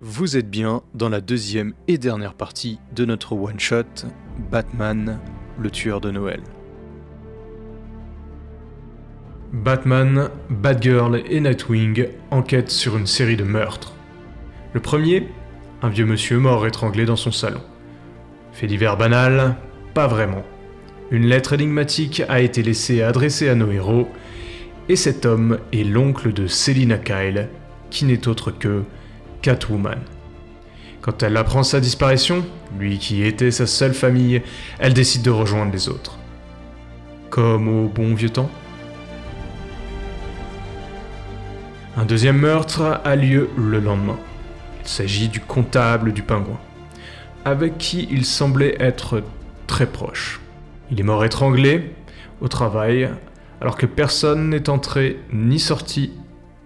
Vous êtes bien dans la deuxième et dernière partie de notre one-shot Batman, le tueur de Noël. Batman, Batgirl et Nightwing enquêtent sur une série de meurtres. Le premier, un vieux monsieur mort étranglé dans son salon. Fait divers banal, pas vraiment. Une lettre énigmatique a été laissée adressée à nos héros, et cet homme est l'oncle de Selina Kyle, qui n'est autre que Catwoman. Quand elle apprend sa disparition, lui qui était sa seule famille, elle décide de rejoindre les autres. Comme au bon vieux temps. Un deuxième meurtre a lieu le lendemain. Il s'agit du comptable du pingouin, avec qui il semblait être très proche. Il est mort étranglé au travail, alors que personne n'est entré ni sorti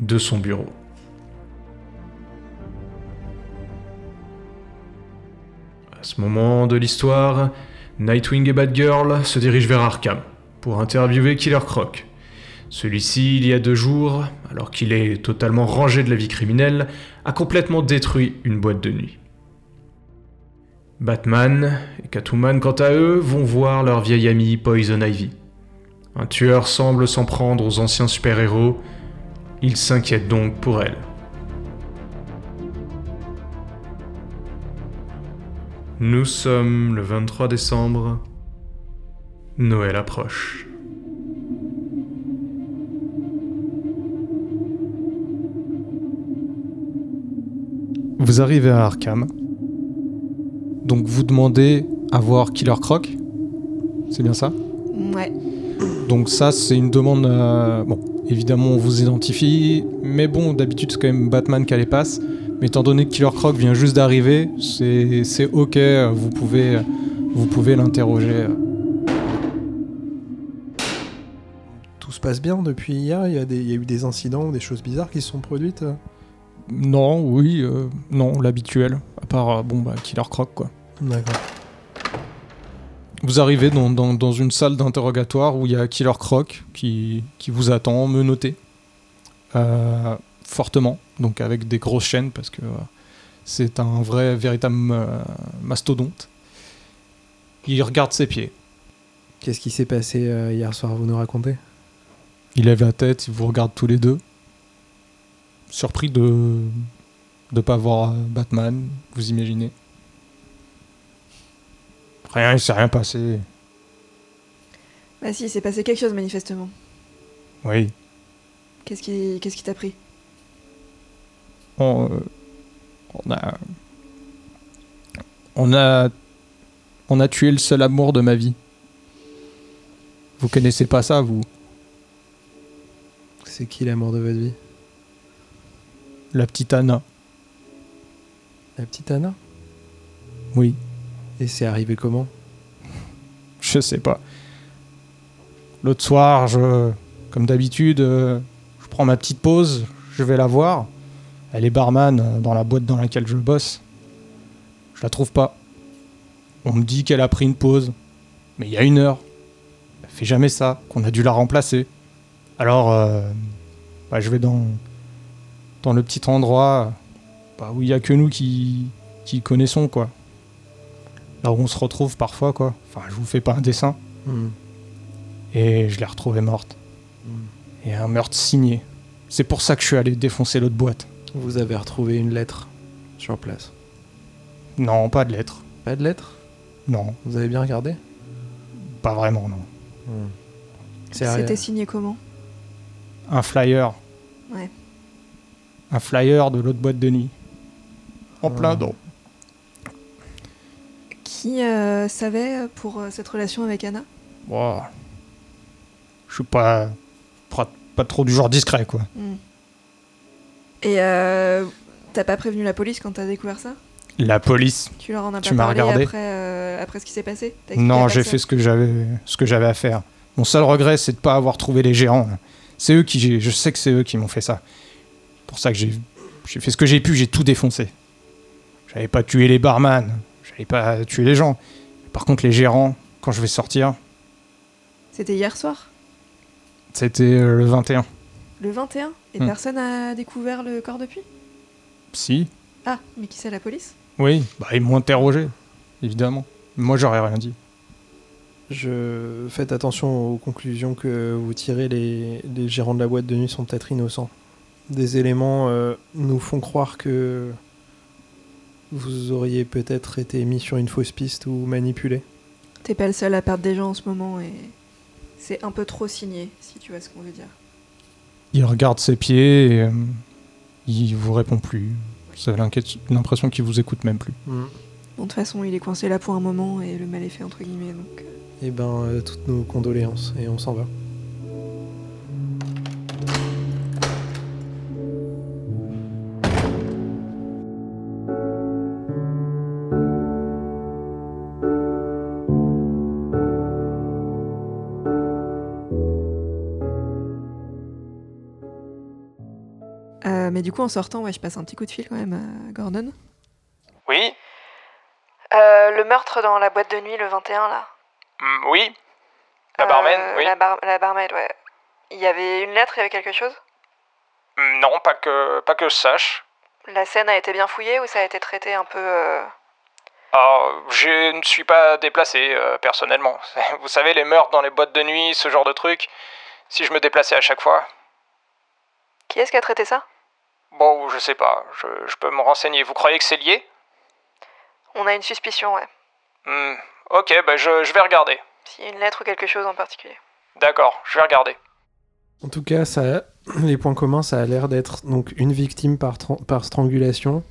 de son bureau. À ce moment de l'histoire, Nightwing et Batgirl se dirigent vers Arkham pour interviewer Killer Croc. Celui-ci, il y a deux jours, alors qu'il est totalement rangé de la vie criminelle, a complètement détruit une boîte de nuit. Batman et Catwoman, quant à eux, vont voir leur vieille amie Poison Ivy. Un tueur semble s'en prendre aux anciens super-héros, ils s'inquiètent donc pour elle. Nous sommes le 23 décembre. Noël approche. Vous arrivez à Arkham. Donc vous demandez à voir Killer Croc. C'est bien ça? Ouais. Donc ça c'est une demande... euh, bon, évidemment on vous identifie. Mais bon, d'habitude c'est quand même Batman qui a les passes. Mais étant donné que Killer Croc vient juste d'arriver, c'est ok, vous pouvez, vous pouvez l'interroger. Tout se passe bien depuis hier il y, a des- il y a eu des incidents ou des choses bizarres qui se sont produites euh Non, oui, euh, non, l'habituel. À part, euh, bon, bah, Killer Croc, quoi. D'accord. Vous arrivez dans, dans- dans une salle d'interrogatoire où il y a Killer Croc qui, qui vous attend, menotté. Euh, fortement, donc avec des grosses chaînes, parce que euh, c'est un vrai, véritable euh, mastodonte. Il regarde ses pieds. Qu'est-ce qui s'est passé euh, hier soir Vous nous racontez? Il lève la tête, il vous regarde tous les deux. Surpris de ne pas voir Batman, vous imaginez. Rien, il s'est rien passé. Bah si, il s'est passé quelque chose manifestement. Oui. Qu'est-ce qui qu'est-ce qui t'a pris? On, on a on a on a tué le seul amour de ma vie. Vous connaissez pas ça, vous? C'est qui l'amour de votre vie? La petite Anna. La petite Anna? Oui, Et c'est arrivé comment? Je sais pas. L'autre soir, je comme d'habitude, euh, je prends ma petite pause, je vais la voir. Elle est barman euh, dans la boîte dans laquelle je bosse. Je la trouve pas. On me dit qu'elle a pris une pause. Mais il y a une heure. Elle fait jamais ça, qu'on a dû la remplacer. Alors, euh, bah, je vais dans, dans le petit endroit bah, où il y a que nous qui, qui connaissons, quoi. Là où on se retrouve parfois, quoi. Enfin, je vous fais pas un dessin. Hmm. Et je l'ai retrouvée morte. Et un meurtre signé. C'est pour ça que je suis allé défoncer l'autre boîte. Vous avez retrouvé une lettre sur place. Non, pas de lettre. Pas de lettre Non, Vous avez bien regardé pas vraiment, non. C'est C'était signé comment Un flyer. Ouais. Un flyer de l'autre boîte de nuit. En plein Ah. dedans. Qui euh, savait pour euh, cette relation avec Anna Bon, je suis pas, pas, pas trop du genre discret, quoi. Hmm. Et euh, t'as pas prévenu la police quand t'as découvert ça? La police. Tu leur en as pas m'as parlé regardé après, euh, après ce qui s'est passé? Non, j'ai fait ce que j'avais, ce que j'avais à faire. Mon seul regret, c'est de pas avoir trouvé les gérants. C'est eux qui, je sais que c'est eux qui m'ont fait ça. Pour ça que j'ai, j'ai fait ce que j'ai pu, j'ai tout défoncé. J'avais pas tué les barman, j'avais pas tué les gens. Par contre, les gérants, quand je vais sortir, C'était hier soir? C'était euh, le 21. Le 21 Et Hmm. personne a découvert le corps depuis Si, Ah, mais qui c'est la police? Oui, bah, ils m'ont interrogé, évidemment. Moi, j'aurais rien dit. Je faites attention aux conclusions que vous tirez. Les, les gérants de la boîte de nuit sont peut-être innocents. Des éléments euh, nous font croire que vous auriez peut-être été mis sur une fausse piste ou manipulé. T'es pas le seul à perdre des gens en ce moment et c'est un peu trop signé, si tu vois ce qu'on veut dire. Il regarde ses pieds et euh, il vous répond plus. Vous avez l'impression qu'il vous écoute même plus. Bon, de toute façon, il est coincé là pour un moment et le mal est fait, entre guillemets, donc... euh, Eh ben, euh, toutes nos condoléances et on s'en va. Mais du coup, en sortant, ouais, je passe un petit coup de fil quand même à Gordon. Oui Euh, le meurtre dans la boîte de nuit le 21, là. Mm, Oui La barmaid, Euh, oui La, bar la barmaid, ouais. Il y avait une lettre, il y avait quelque chose? Mm, Non, pas que, pas que je sache. La scène a été bien fouillée ou ça a été traité un peu... euh, Ah, je ne suis pas déplacé, euh, personnellement. Vous savez, les meurtres dans les boîtes de nuit, ce genre de trucs. Si je me déplaçais à chaque fois, Qui est-ce qui a traité ça? Bon, je sais pas, je, je peux me renseigner. Vous croyez que c'est lié? On a une suspicion, ouais. Hmm, Ok, bah je, je vais regarder. S'il y a une lettre ou quelque chose en particulier. D'accord, je vais regarder. En tout cas, ça, les points communs, ça a l'air d'être donc une victime par, tran- par strangulation,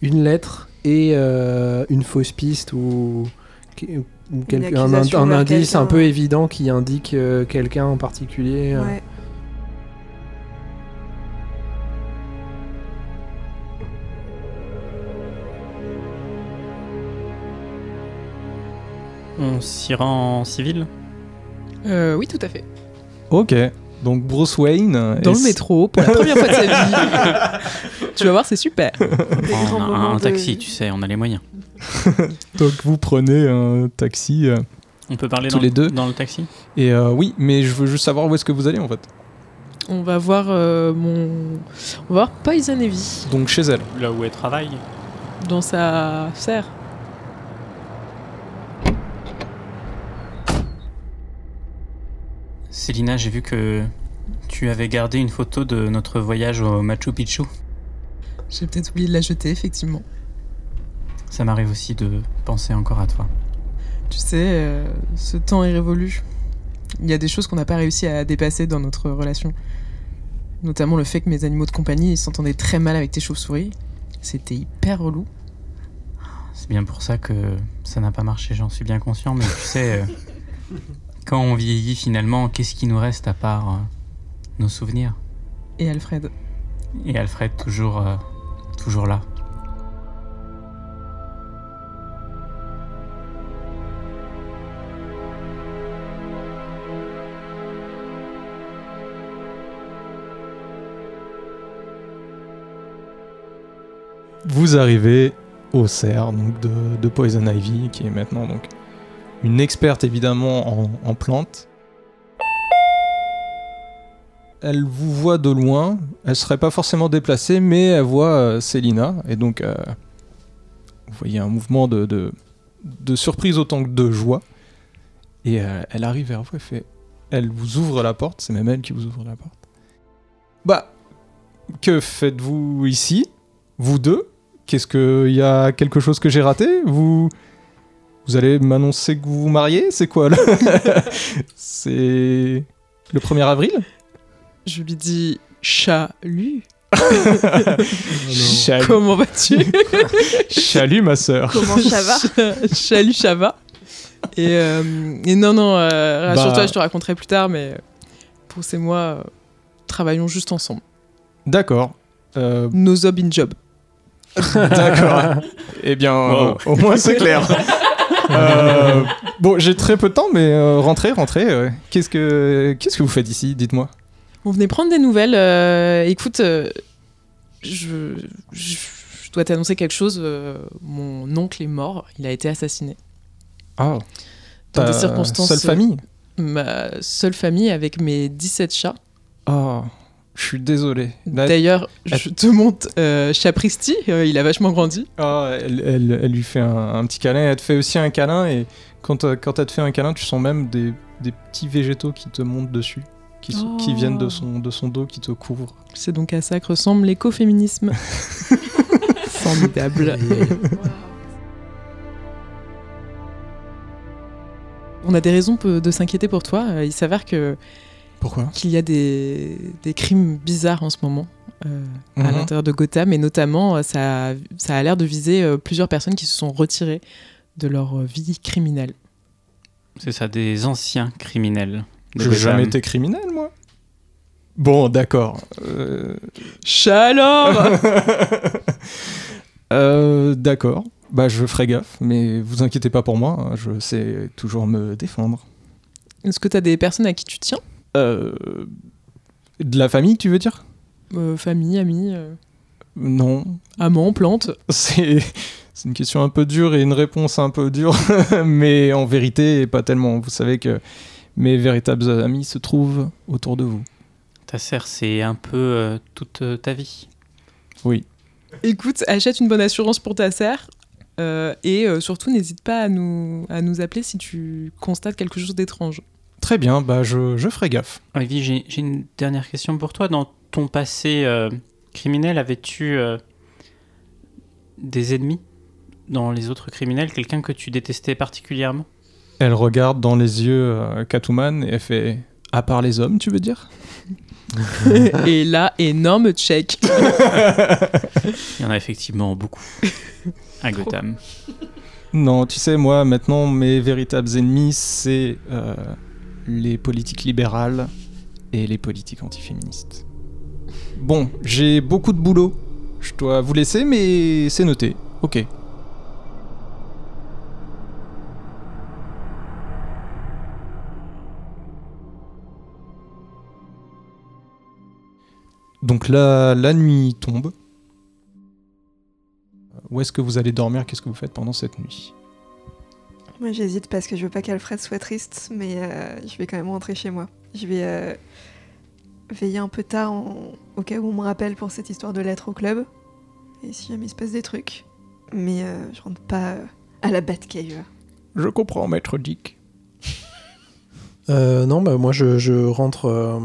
une lettre et euh, une fausse piste ou, un, accusation un envers indice un quelqu'un. peu évident qui indique euh, quelqu'un en particulier. euh. Ouais. S'y rend en civil Euh, oui, tout à fait. Ok, donc Bruce Wayne. Dans le métro, pour la première fois de sa vie. tu vas voir, c'est super. On a un de taxi, tu sais, on a les moyens. Donc vous prenez un taxi. euh, On peut parler Tous dans, les deux dans le taxi et euh, oui, mais je veux juste savoir où est-ce que vous allez en fait. On va voir euh, mon. On va voir Poison Ivy Donc chez elle. Là où elle travaille dans sa serre. Célina, j'ai vu que tu avais gardé une photo de notre voyage au Machu Picchu. J'ai peut-être oublié de la jeter, effectivement. Ça m'arrive aussi de penser encore à toi. Tu sais, euh, ce temps est révolu. Il y a des choses qu'on n'a pas réussi à dépasser dans notre relation. Notamment le fait que mes animaux de compagnie s'entendaient très mal avec tes chauves-souris. C'était hyper relou. C'est bien pour ça que ça n'a pas marché, j'en suis bien conscient, mais tu sais, euh, quand on vieillit finalement, qu'est-ce qui nous reste à part euh, nos souvenirs? Et Alfred. Et Alfred toujours, euh, toujours là. Vous arrivez au cerf donc de, de Poison Ivy, qui est maintenant donc une experte évidemment en, plantes. Elle vous voit de loin, elle serait pas forcément déplacée, mais elle voit euh, Célina, et donc euh, vous voyez un mouvement de, surprise autant que de joie. Et euh, elle arrive vers vous, elle fait, elle vous ouvre la porte, c'est même elle qui vous ouvre la porte. Bah, que faites-vous ici, vous deux? Qu'est-ce que y a quelque chose que j'ai raté? Vous vous allez m'annoncer que vous vous mariez C'est quoi là C'est le 1er avril? Je lui dis Chalut. Chalut, Comment vas-tu? Chalut, ma sœur. Comment ça va? Chalut, ça va. Et, euh, et non, non, euh, rassure-toi, Bah. je te raconterai plus tard, mais pour ces mois, euh, travaillons juste ensemble. D'accord. Euh, No job in job. D'accord. eh bien, euh, au moins c'est clair. Euh, bon, j'ai très peu de temps, mais euh, rentrez, rentrez. euh, qu'est-ce que qu'est-ce que vous faites ici Dites-moi. On venait prendre des nouvelles. euh, écoute, euh, je, je, je dois t'annoncer quelque chose. euh, mon oncle est mort. Il a été assassiné. Ah. Dans des Ta circonstances. Seule famille. Ma seule famille avec mes 17 chats. Oh. Je suis désolé. D'ailleurs, je te montre euh, Chapristi, euh, il a vachement grandi. Ah, elle, elle- elle lui fait un, un petit câlin, elle te fait aussi un câlin, et quand, euh, quand elle te fait un câlin, tu sens même des, des petits végétaux qui te montent dessus, qui, qui Oh. viennent de son, de son dos, qui te couvrent. C'est donc à ça que ressemble l'écoféminisme. Formidable. On a des raisons de s'inquiéter pour toi. Il s'avère que Pourquoi qu'il y a des, des crimes bizarres en ce moment euh, à Mhm. l'intérieur de Gotham et notamment euh, ça, ça a l'air de viser euh, plusieurs personnes qui se sont retirées de leur vie criminelle. C'est ça, des anciens criminels. de J'ai Gotham. jamais été criminel, moi. Bon, d'accord. Euh, Chaleur euh, d'accord. Bah, je ferai gaffe, mais vous inquiétez pas pour moi, hein, je sais toujours me défendre. Est-ce que tu as des personnes à qui tu tiens? Euh, de la famille, tu veux dire? Euh, Famille, amis, euh, Non, amants, plantes C'est c'est une question un peu dure et une réponse un peu dure, mais en vérité, pas tellement. Vous savez que mes véritables amis se trouvent autour de vous. Ta sœur, c'est un peu euh, toute ta vie. Oui. Écoute, achète une bonne assurance pour ta sœur. euh, et euh, surtout, n'hésite pas à nous, à nous appeler si tu constates quelque chose d'étrange. Très bien, bah je, je ferai gaffe. Olivier, j'ai j'ai une dernière question pour toi. Dans ton passé euh, criminel, avais-tu euh, des ennemis dans les autres criminels? Quelqu'un que tu détestais particulièrement? Elle regarde dans les yeux euh, Catwoman et elle fait À part les hommes, tu veux dire? Et là, énorme check. Il y en a effectivement beaucoup à Gotham. Non, tu sais, moi, maintenant, mes véritables ennemis, c'est euh, les politiques libérales et les politiques antiféministes. Bon, j'ai beaucoup de boulot. Je dois vous laisser, mais c'est noté. Ok. Donc là, la nuit tombe. Où est-ce que vous allez dormir? Qu'est-ce que vous faites pendant cette nuit? Moi j'hésite parce que je veux pas qu'Alfred soit triste, mais euh, je vais quand même rentrer chez moi. Je vais euh, veiller un peu tard en- au cas où on me rappelle pour cette histoire de lettre au club. Et si jamais il se passe des trucs. Mais euh, je rentre pas euh, à la Batcave. Je comprends, maître Dick. Euh, non, bah moi je, je rentre euh,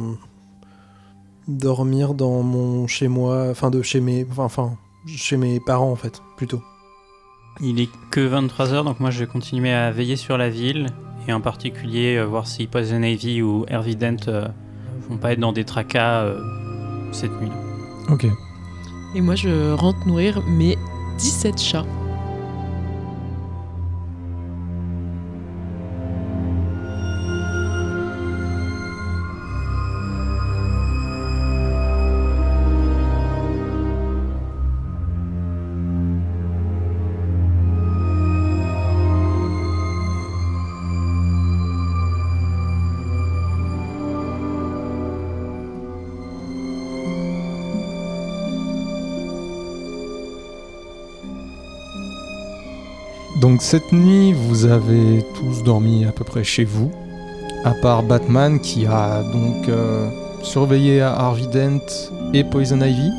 dormir dans mon chez moi, enfin de chez mes, enfin, enfin chez mes parents en fait, plutôt. Il est que 23h, donc moi je vais continuer à veiller sur la ville et en particulier euh, voir si Poison Ivy ou Hervident euh, vont pas être dans des tracas euh, cette nuit. Ok. Et moi, je rentre nourrir mes 17 chats. Donc cette nuit, vous avez tous dormi à peu près chez vous, à part Batman qui a donc euh, surveillé à Harvey Dent et Poison Ivy.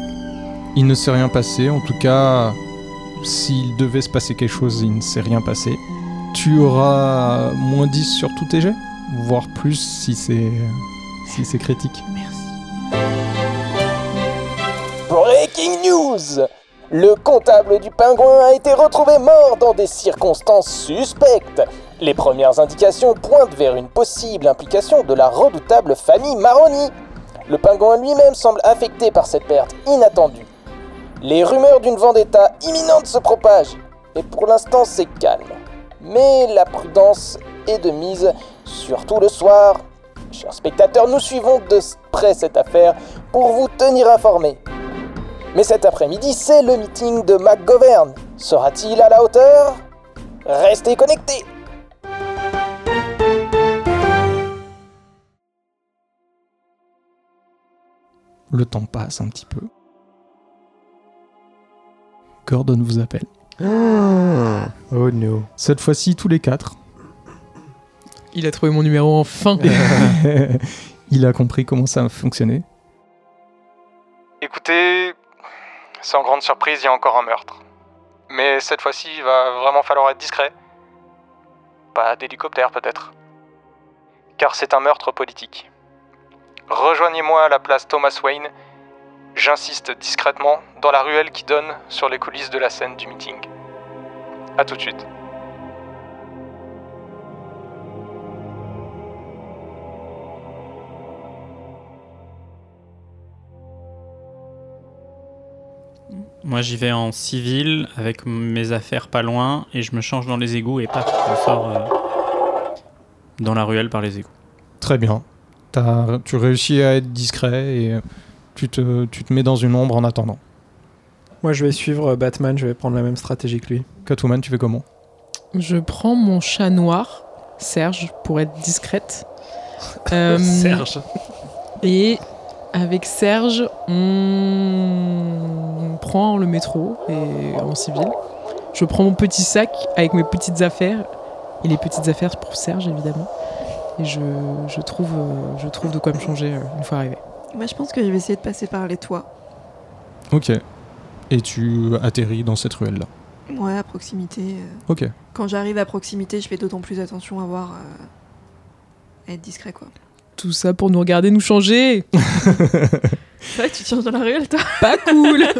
Il ne s'est rien passé, en tout cas, s'il devait se passer quelque chose, il ne s'est rien passé. Tu auras moins 10 sur tous tes jets, voire plus si c'est si c'est critique. Breaking news Le comptable du pingouin a été retrouvé mort dans des circonstances suspectes. Les premières indications pointent vers une possible implication de la redoutable famille Maroni. Le pingouin lui-même semble affecté par cette perte inattendue. Les rumeurs d'une vendetta imminente se propagent, et pour l'instant c'est calme. Mais la prudence est de mise, surtout le soir. Chers spectateurs, nous suivons de près cette affaire pour vous tenir informés. Mais cet après-midi, c'est le meeting de McGovern. Sera-t-il à la hauteur? Restez connectés Le temps passe un petit peu. Gordon vous appelle. Oh no. Cette fois-ci, tous les quatre. Il a trouvé mon numéro enfin. il a compris comment ça fonctionnait. Écoutez, sans grande surprise, il y a encore un meurtre. Mais cette fois-ci, il va vraiment falloir être discret. Pas d'hélicoptère peut-être. Car c'est un meurtre politique. Rejoignez-moi à la place Thomas Wayne. J'insiste discrètement dans la ruelle qui donne sur les coulisses de la scène du meeting. A tout de suite. Moi, j'y vais en civil avec mes affaires pas loin et je me change dans les égouts et paf, je sors euh, dans la ruelle par les égouts. Très bien. T'as- tu réussis à être discret et euh, tu te, tu te mets dans une ombre en attendant. Moi, je vais suivre Batman, je vais prendre la même stratégie que lui. Catwoman, tu fais comment? Je prends mon chat noir, Serge, pour être discrète. Euh, Et avec Serge, on prend le métro et en civil. Je prends mon petit sac avec mes petites affaires et les petites affaires pour Serge évidemment. Et je, je trouve, euh, je trouve de quoi me changer euh, une fois arrivé. Moi, je pense que je vais essayer de passer par les toits. Ok. Et tu atterris dans cette ruelle-là. Ouais, à proximité. euh. Ok. Quand j'arrive à proximité, je fais d'autant plus attention à voir. euh, à être discret, quoi. Tout ça pour nous regarder nous changer. C'est vrai que tu changes dans la ruelle, toi Pas cool.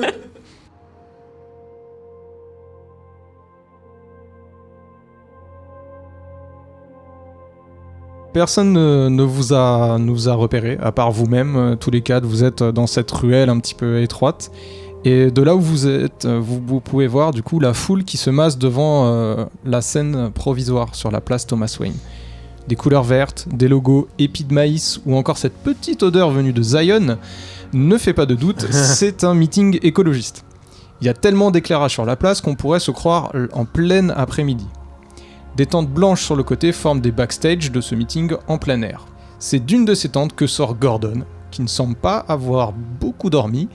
Personne ne, ne vous a, ne vous a repéré, à part vous-même. Euh, Tous les quatre, vous êtes dans cette ruelle un petit peu étroite. Et de là où vous êtes, euh, vous, vous pouvez voir du coup la foule qui se masse devant euh, la scène provisoire sur la place Thomas Wayne. Des couleurs vertes, des logos épis de maïs ou encore cette petite odeur venue de Zion ne fait pas de doute, c'est un meeting écologiste. Il y a tellement d'éclairage sur la place qu'on pourrait se croire en plein après-midi. Des tentes blanches sur le côté forment des backstage de ce meeting en plein air. C'est d'une de ces tentes que sort Gordon, qui ne semble pas avoir beaucoup dormi.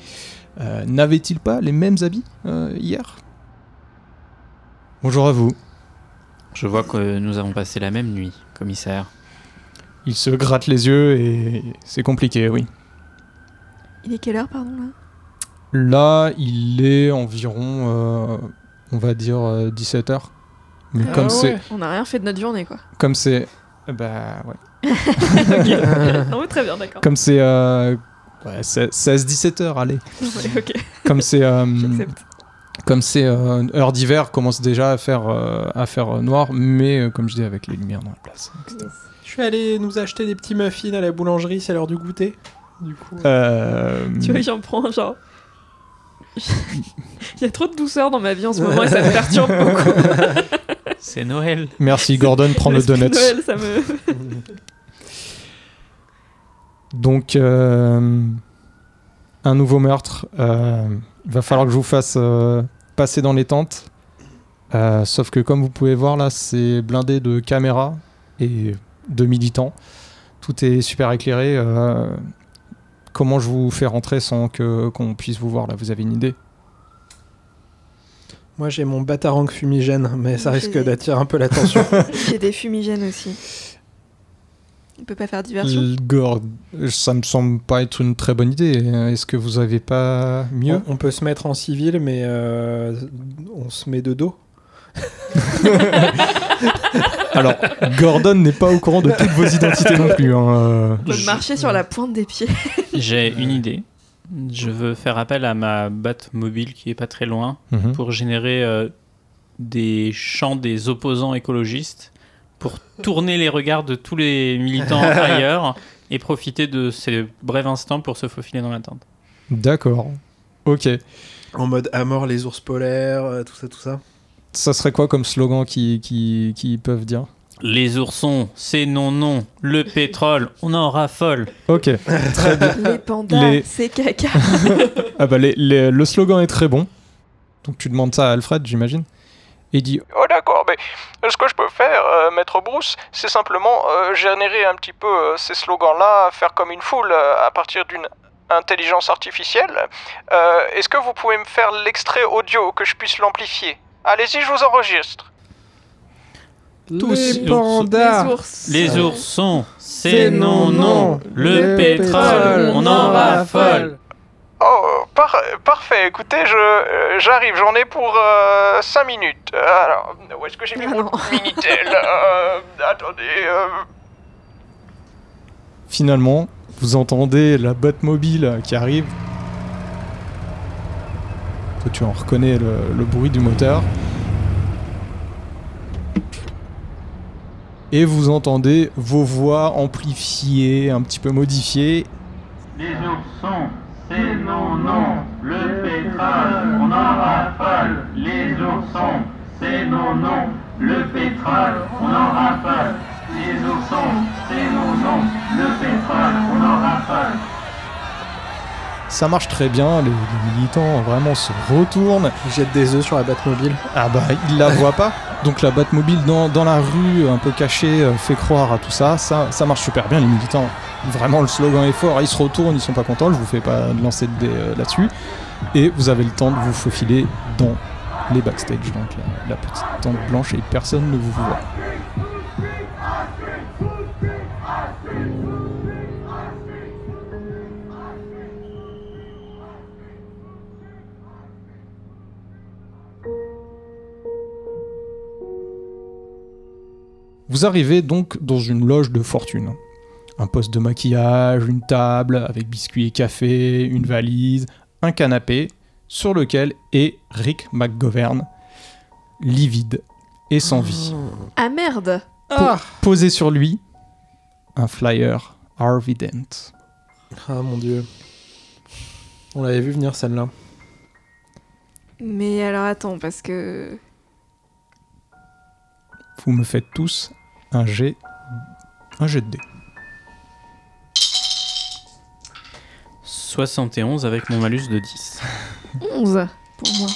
Euh, N'avait-il pas les mêmes habits euh, hier? Bonjour à vous. Je vois que nous avons passé la même nuit, commissaire. Il se gratte les yeux et c'est compliqué, oui. Il est quelle heure, pardon, là? Là, il est environ, euh, on va dire, 17h. Mais Ah comme ouais. c'est... On n'a rien fait de notre journée, quoi. Comme c'est... Bah ouais. non, mais très bien, d'accord. Comme c'est... euh, ouais, 16-17 heures, allez. Ouais, ok, Comme c'est... comme c'est euh, heure d'hiver, commence déjà à faire, euh, à faire euh, noir, mais euh, comme je dis, avec les lumières dans la place. etc. Je vais aller nous acheter des petits muffins à la boulangerie, c'est l'heure du goûter. Du coup. Euh, Tu vois, j'en prends, genre. Il y a trop de douceur dans ma vie en ce moment et ça me perturbe beaucoup. C'est Noël. merci Gordon, prends le donut. Noël, ça me. Donc, euh, un nouveau meurtre. euh, il va falloir que je vous fasse euh, passer dans les tentes. Euh, sauf que comme vous pouvez voir là, c'est blindé de caméras et de militants. Tout est super éclairé. euh, comment je vous fais rentrer sans que qu'on puisse vous voir là Vous avez une idée? Moi j'ai mon batarang fumigène, mais ça risque des- d'attirer un peu l'attention. J'ai des fumigènes aussi. On peut pas faire diversion L- Gord, ça me semble pas être une très bonne idée. Est-ce que vous avez pas mieux on, on peut se mettre en civil, mais euh, on se met de dos. Alors, Gordon n'est pas au courant de toutes vos identités non plus. hein, euh. On peut Je- marcher sur la pointe des pieds. J'ai une idée. Je veux faire appel à ma batte mobile qui est pas très loin Mhm. pour générer euh, des chants des opposants écologistes pour tourner les regards de tous les militants ailleurs et profiter de ces brefs instants pour se faufiler dans la tente. D'accord. Ok. En mode à mort les ours polaires, euh, tout ça, tout ça. Ça serait quoi comme slogan qui, qui, qui peuvent dire? Les oursons, c'est non non. Le pétrole, on en raffole. Ok. Très bien. Les pandas, Les- c'est caca. Ah bah, les- les- le slogan est très bon. Donc tu demandes ça à Alfred, j'imagine. Et il dit Oh d'accord, mais ce que je peux faire, euh, Maître Bruce, c'est simplement euh, générer un petit peu euh, ces slogans-là, faire comme une foule euh, à partir d'une intelligence artificielle. Euh, Est-ce que vous pouvez me faire l'extrait audio que je puisse l'amplifier? Allez-y, je vous enregistre. Tous. les pandas. Les ours. Les oursons, c'est non non. Le pétrole, on en raffole. Oh, par- parfait. Écoutez, je euh, j'arrive. J'en ai pour 5 minutes. Euh, Alors, où est-ce que j'ai mis Ah mon. Minitel Euh, Attendez. euh, Finalement, vous entendez la Batmobile qui arrive. Toi, tu en reconnais le, le bruit du moteur. Et vous entendez vos voix amplifiées, un petit peu modifiées. Les oursons, c'est non, non. Le pétrole, on en rafale. Les oursons, c'est non, non. Le pétrole, on en rafale. Les oursons, c'est non, non. Le pétrole, on en rafale. Ça marche très bien, les, les militants vraiment se retournent. Ils jettent des œufs sur la Batmobile. Ah bah, ils la voient pas. Donc la Batmobile dans, dans la rue, un peu cachée, euh, fait croire à tout ça. ça. Ça marche super bien, les militants. Vraiment, le slogan est fort. Ils se retournent, ils sont pas contents. Je vous fais pas de lancer de dés euh, là-dessus. Et vous avez le temps de vous faufiler dans les backstage, donc la, la petite tente blanche, et personne ne vous voit. Vous arrivez donc dans une loge de fortune. Un poste de maquillage, une table avec biscuits et café, une valise, un canapé sur lequel est Rick McGovern, livide et sans vie. Ah merde Po- Posé sur lui, un flyer Harvey Dent. Ah mon dieu. On l'avait vu venir celle-là. Mais alors attends, parce que. Vous me faites tous un jet, un jet de dés. 71 avec mon malus de 10. 11 pour moi.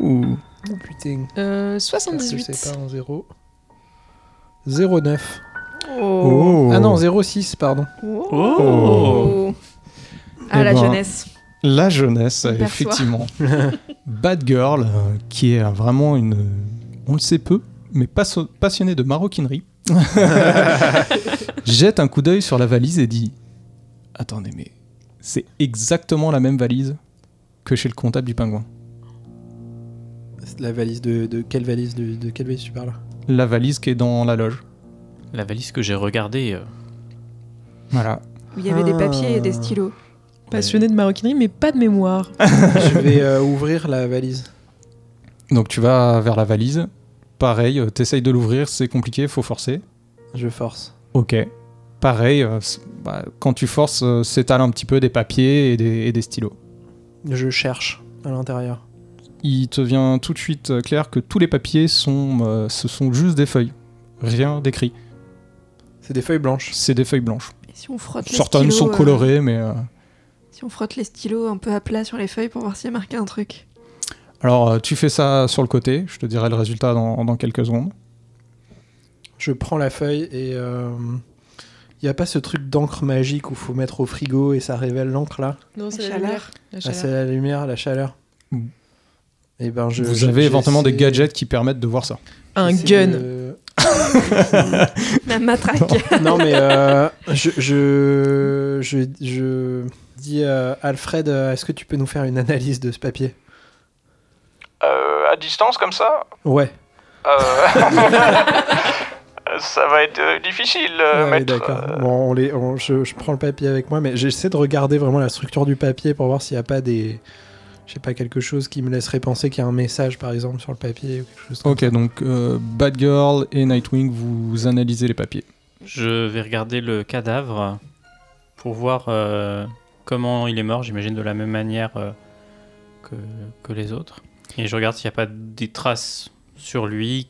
Ouh. Oh putain. Euh, Je 78. sais pas en 0. 09. Oh. Ah non, 06, pardon. Oh. Ah, Eh la ben, jeunesse. La jeunesse, effectivement. Bad Girl, euh, qui est vraiment une. On le sait peu, mais passionnée de maroquinerie, jette un coup d'œil sur la valise et dit Attendez, mais c'est exactement la même valise que chez le comptable du pingouin. C'est La valise de, de quelle valise de, de quelle valise tu parles? La valise qui est dans la loge. La valise que j'ai regardée. euh, Voilà. Où il y avait des papiers et des Ah. stylos. Passionné de maroquinerie, mais pas de mémoire. Je vais euh, ouvrir la valise. Donc tu vas vers la valise. Pareil, euh, t'essayes de l'ouvrir, c'est compliqué, faut forcer. Je force. Ok. Pareil, euh, bah, quand tu forces, euh, s'étale un petit peu des papiers et des, et des stylos. Je cherche à l'intérieur. Il te vient tout de suite euh, clair que tous les papiers sont, euh, ce sont juste des feuilles. Rien d'écrit. C'est des feuilles blanches. C'est des feuilles blanches. Et si on frotte les Certaines stylos, sont euh, colorées, mais... euh, si on frotte les stylos un peu à plat sur les feuilles pour voir s'il y a marqué un truc. Alors, tu fais ça sur le côté. Je te dirai le résultat dans, dans quelques secondes. Je prends la feuille et il y a pas ce truc d'encre magique où faut mettre au frigo et ça révèle l'encre là? Non, La c'est la lumière. La Ah, chaleur. c'est la lumière, la chaleur. Mm. Et ben je. Vous avez éventuellement des gadgets qui permettent de voir ça. Un gun. de- La matraque. non mais euh, je, je, je, je dis euh, Alfred, euh, est-ce que tu peux nous faire une analyse de ce papier? Euh, à distance comme ça? Ouais. Ça va être euh, difficile, euh, Ouais, maître. d'accord. Euh, Bon, on les, on- je, je prends le papier avec moi, mais j'essaie de regarder vraiment la structure du papier pour voir s'il n'y a pas des, je sais pas quelque chose qui me laisserait penser qu'il y a un message par exemple sur le papier ou quelque chose. comme Ok, donc euh, Batgirl et Nightwing, vous analysez les papiers. Je vais regarder le cadavre pour voir euh, comment il est mort. J'imagine de la même manière euh, que, que les autres. Et je regarde s'il n'y a pas des traces sur lui.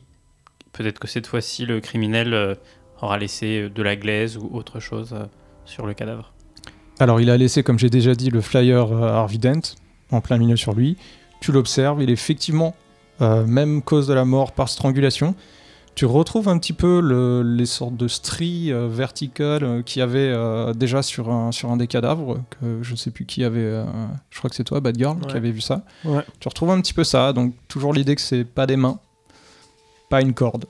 Peut-être que cette fois-ci, le criminel euh, aura laissé de la glaise ou autre chose euh, sur le cadavre. Alors, il a laissé, comme j'ai déjà dit, le flyer euh, Harvey Dent en plein milieu sur lui. Tu l'observes, il est effectivement euh, même cause de la mort par strangulation. Tu retrouves un petit peu le- les sortes de stries euh, verticales euh, qu'il y avait euh, déjà sur un, sur un des cadavres, que je ne sais plus qui avait, euh, je crois que c'est toi, Bad Girl, qui avait vu ça. Ouais. Tu retrouves un petit peu ça, donc toujours l'idée que c'est pas des mains, pas une corde,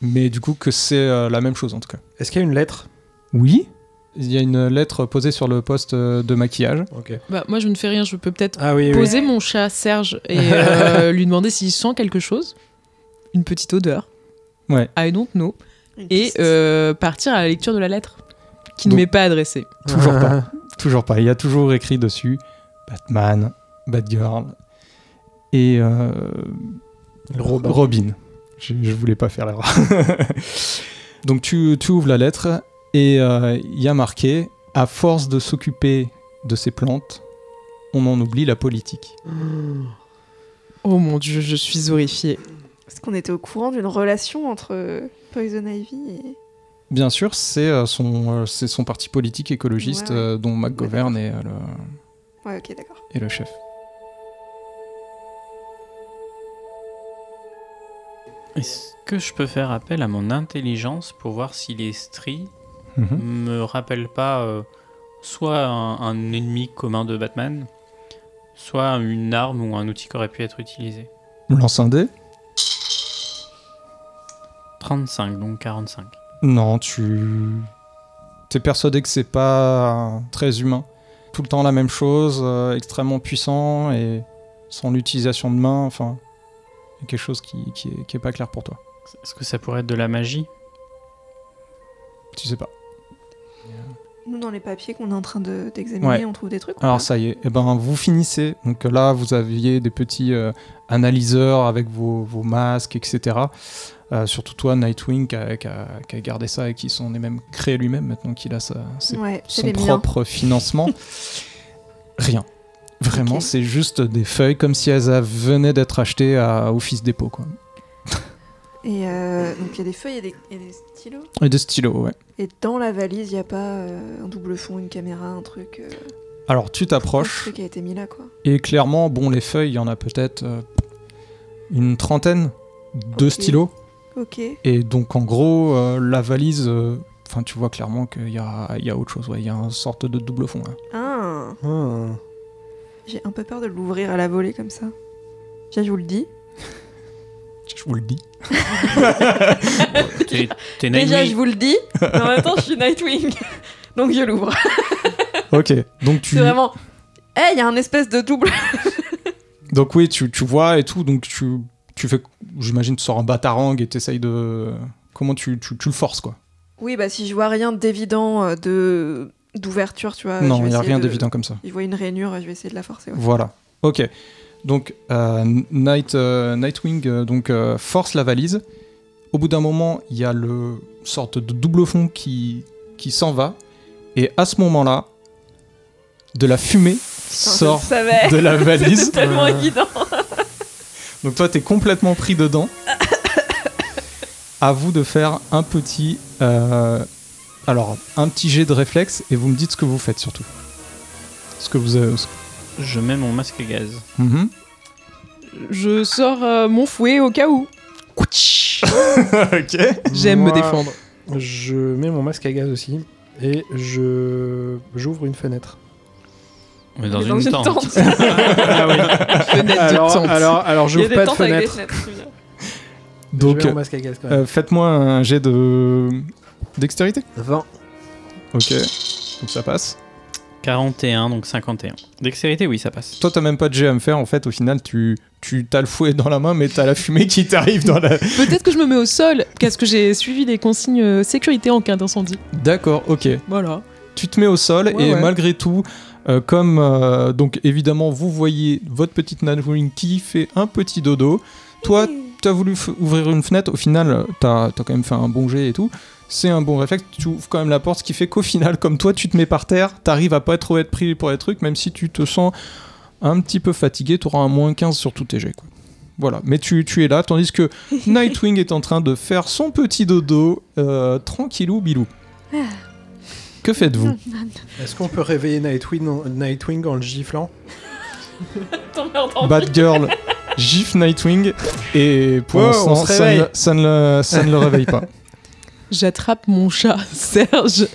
mais du coup que c'est euh, la même chose en tout cas. Est-ce qu'il y a une lettre? Oui, Il y a une lettre posée sur le poste euh, de maquillage. Ok. Bah, moi, je ne fais rien. Je peux peut-être Ah oui, oui. poser mon chat Serge et euh, lui demander s'il sent quelque chose. Une petite odeur. Ouais. I don't know. Et euh, partir à la lecture de la lettre qui ne m'est pas adressée. Toujours pas. Toujours pas. Il y a toujours écrit dessus Batman, Batgirl et euh, Robin. Robin. Je, je voulais pas faire l'erreur. Donc tu, tu ouvres la lettre et euh, il y a marqué À force de s'occuper de ces plantes, on en oublie la politique. Oh mon dieu, je suis horrifiée. Est-ce qu'on était au courant d'une relation entre euh, Poison Ivy et. Bien sûr, c'est euh, son, euh, parti politique écologiste Ouais, ouais. euh, dont McGovern est, euh, le, Ouais, ok, d'accord. est le chef. Est-ce que je peux faire appel à mon intelligence pour voir si les stries Mhm. me rappellent pas euh, soit un, un ennemi commun de Batman, soit une arme ou un outil qui aurait pu être utilisé? Lance un dé? 35, donc 45. Non, tu. T'es persuadé que c'est pas très humain. Tout le temps la même chose, euh, extrêmement puissant et sans l'utilisation de main, enfin. Il y a quelque chose qui, qui, est, qui est pas clair pour toi. Est-ce que ça pourrait être de la magie? Tu sais pas. Nous, dans les papiers qu'on est en train de- d'examiner, Ouais. on trouve des trucs. ou Alors pas? ça y est, eh ben, vous finissez. Donc là, vous aviez des petits euh, analyseurs avec vos, vos masques, etc. Euh, surtout toi, Nightwing, qui a, qui a- qui a gardé ça et qui s'en est même créé lui-même maintenant qu'il a sa, ses Ouais, c'est son les miens. propre financement. Rien. Vraiment, c'est juste des feuilles comme si elles a- venaient d'être achetées à Office Depot. Quoi. Et euh, donc, il y a des feuilles et des, et des stylos? Et des stylos, ouais. Et dans la valise, il n'y a pas euh, un double fond, une caméra, un truc. euh, Alors tu un t'approches truc qui a été mis là, quoi. et clairement, bon, les feuilles, il y en a peut-être euh, une trentaine de stylos. Ok. Et donc en gros, euh, la valise, euh, enfin tu vois clairement qu'il y a, il y a autre chose, ouais. il y a une sorte de double fond. Ah, Ah. J'ai un peu peur de l'ouvrir à la volée comme ça. Tiens, je vous le dis. Je vous le dis. T'es t'es Déjà, je vous le dis. Mais en même temps, je suis Nightwing. Donc, je l'ouvre. Ok, donc tu, C'est vraiment. Eh, il y a un espèce de double. donc oui, tu, tu vois et tout, donc tu, tu fais, j'imagine, tu sors un batarang et t'essayes de, comment tu, tu, tu le forces quoi. Oui, bah, si je vois rien d'évident euh, de d'ouverture, tu vois. non, il y a rien de- d'évident comme ça. Je vois une rainure, je vais essayer de la forcer. ouais. Voilà. Ok. Donc euh, Night, euh, Nightwing euh, donc force la valise. Au bout d'un moment, il y a le sorte de double fond qui qui s'en va et à ce moment-là, de la fumée sort de la valise. C'est tellement évident. Donc toi, t'es complètement pris dedans. à vous de faire un petit, alors un petit jet de réflexe et vous me dites ce que vous faites surtout. Ce que vous avez. ce- Je mets mon masque à gaz. Mhm. Je sors euh, mon fouet au cas où. ok. J'aime me Moi, défendre. Je mets mon masque à gaz aussi et je j'ouvre une fenêtre. On est dans, une, dans une tente. tente. ah oui. Fenêtre de Alors, tente. alors, alors Il y a j'ouvre des pas de tentes avec des fenêtre. fenêtres. c'est bien. Donc, je mets mon masque à gaz quand même. euh, faites-moi un jet de dextérité. 20. Ok. Donc ça passe. 41, donc 51. Dextérité, oui, ça passe. Toi, t'as même pas de jet à me faire. En fait, au final, tu tu t'as le fouet dans la main, mais t'as la fumée qui t'arrive dans la. Peut-être que je me mets au sol parce que j'ai suivi les consignes euh, sécurité en cas d'incendie. D'accord. Ok. Voilà. tu te mets au sol Ouais, et ouais. malgré tout, euh, comme euh, donc évidemment vous voyez votre petite Nightwing qui fait un petit dodo, toi tu as voulu f- ouvrir une fenêtre, au final t'as as quand même fait un bon jet et tout, c'est un bon réflexe, tu ouvres quand même la porte, ce qui fait qu'au final comme toi tu te mets par terre, t'arrives à pas trop être pris pour les trucs, même si tu te sens un petit peu fatigué, tu auras un moins 15 sur tous tes jets quoi. Voilà, mais tu, tu es là, tandis que Nightwing est en train de faire son petit dodo, euh, tranquillou bilou. Que faites-vous? Est-ce qu'on peut réveiller Nightwing en, Nightwing en le giflant? Entendu Batgirl gifle Nightwing et pour Wow, l'instant ça, ça ne le réveille pas. J'attrape mon chat Serge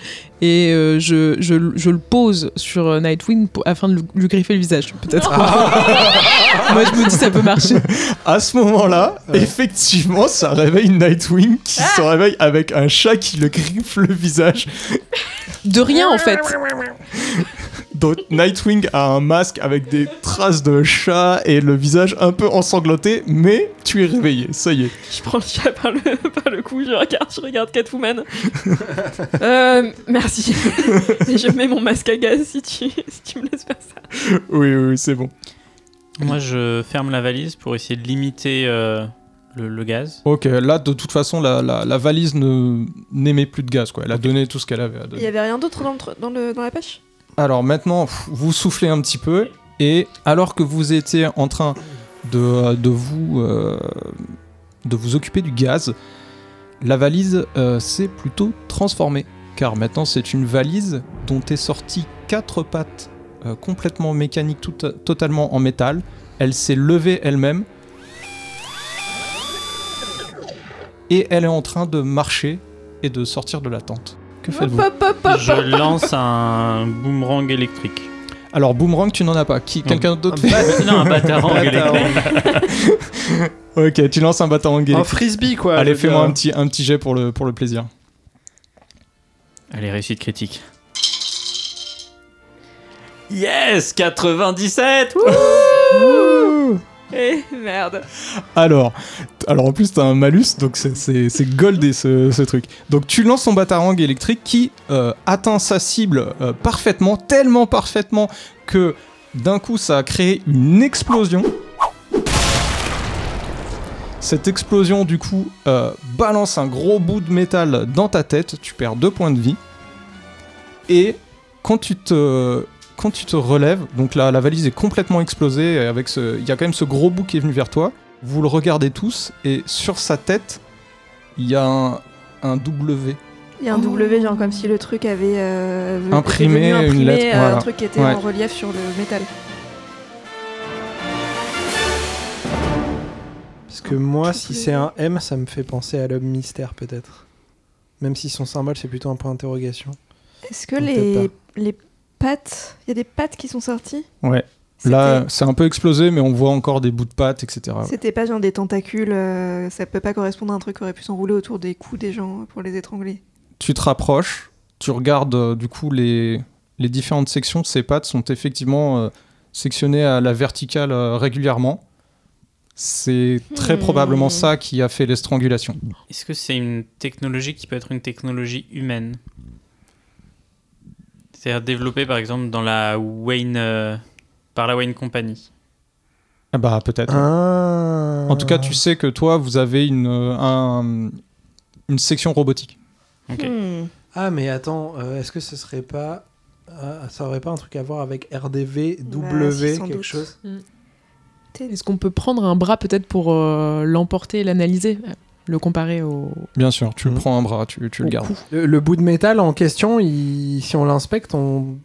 et euh, je, je, je le pose sur euh, Nightwing pour- afin de lui- griffer le visage, peut-être. Moi, je me dis ça peut marcher. À ce moment-là, effectivement, ça réveille Nightwing qui se réveille avec un chat qui le griffe le visage. De rien en fait. Nightwing a un masque avec des traces de chat et le visage un peu ensanglanté, mais tu es réveillé, ça y est. Je prends le chat par le, par le cou, je regarde, je regarde Catwoman. euh, merci. Et je mets mon masque à gaz si tu, si tu me laisses faire ça. Oui, oui, oui, c'est bon. Moi, je ferme la valise pour essayer de limiter euh, le, le gaz. Ok, là, de toute façon, la, la- la valise ne n'émet plus de gaz, quoi. Elle a donné tout ce qu'elle avait à Il donner. y avait rien d'autre dans, dans, le, dans la poche Alors maintenant, vous soufflez un petit peu, et alors que vous étiez en train de, vous, euh, de vous occuper du gaz, la valise euh, s'est plutôt transformée. Car maintenant, c'est une valise dont est sorti quatre pattes euh, complètement mécaniques, totalement en métal. Elle s'est levée elle-même. Et elle est en train de marcher et de sortir de la tente. Que faites-vous Je lance un boomerang électrique. Alors, boomerang, tu n'en as pas. Qui, quelqu'un d'autre Un fait non, un batarang électrique. Ok, tu lances un batarang Un électrique. frisbee quoi. Allez, fais-moi un petit, un petit jet pour le, pour le plaisir. Allez, réussite critique. Yes 97 Wouh Eh, merde. Alors, alors en plus, t'as un malus, donc c'est- goldé ce, ce truc. Donc tu lances ton batarang électrique qui euh, atteint sa cible euh, parfaitement, tellement parfaitement que d'un coup ça a créé une explosion. Cette explosion, du coup, euh, balance un gros bout de métal dans ta tête. Tu perds deux points de vie. Et quand tu te, quand tu te relèves, donc là, la valise est complètement explosée. et Avec ce, il y a quand même ce gros bout qui est venu vers toi. Vous le regardez tous et sur sa tête, il y a un, un W. Il y a un W, genre comme si le truc avait euh, Imprimé une lettre, euh, voilà. un truc qui était Ouais. en relief sur le métal. Parce que moi, si c'est un M, ça me fait penser à l'homme mystère peut-être. Même si son symbole c'est plutôt un point d'interrogation. Est-ce que Donc, les, les pattes, il y a des pattes qui sont sorties Ouais. Là, c'est un peu explosé, mais on voit encore des bouts de pattes, etc. C'était pas genre des tentacules, euh, ça peut pas correspondre à un truc qui aurait pu s'enrouler autour des coups des gens pour les étrangler. Tu te rapproches, tu regardes euh, du coup les, les différentes sections. Ces pattes sont effectivement euh, sectionnées à la verticale euh, régulièrement. C'est très Hmm. probablement ça qui a fait l'estrangulation. Est-ce que c'est une technologie qui peut être une technologie humaine? C'est-à-dire développée par exemple dans la Wayne, euh, par la Wayne Company. Ah bah peut-être. Ah. En tout cas, tu sais que toi, vous avez une, euh, un- une section robotique. Ok. Hmm. Ah mais attends, euh, est-ce que ce serait pas ça aurait pas un truc à voir avec RDV, W, Bah, si, sans quelque doute. chose? Est-ce qu'on peut prendre un bras peut-être pour euh, l'emporter et l'analyser? Le comparer au. Bien sûr, tu le Mhm. prends un bras, tu, tu le gardes. Le, le bout de métal en question, il- si on l'inspecte, on...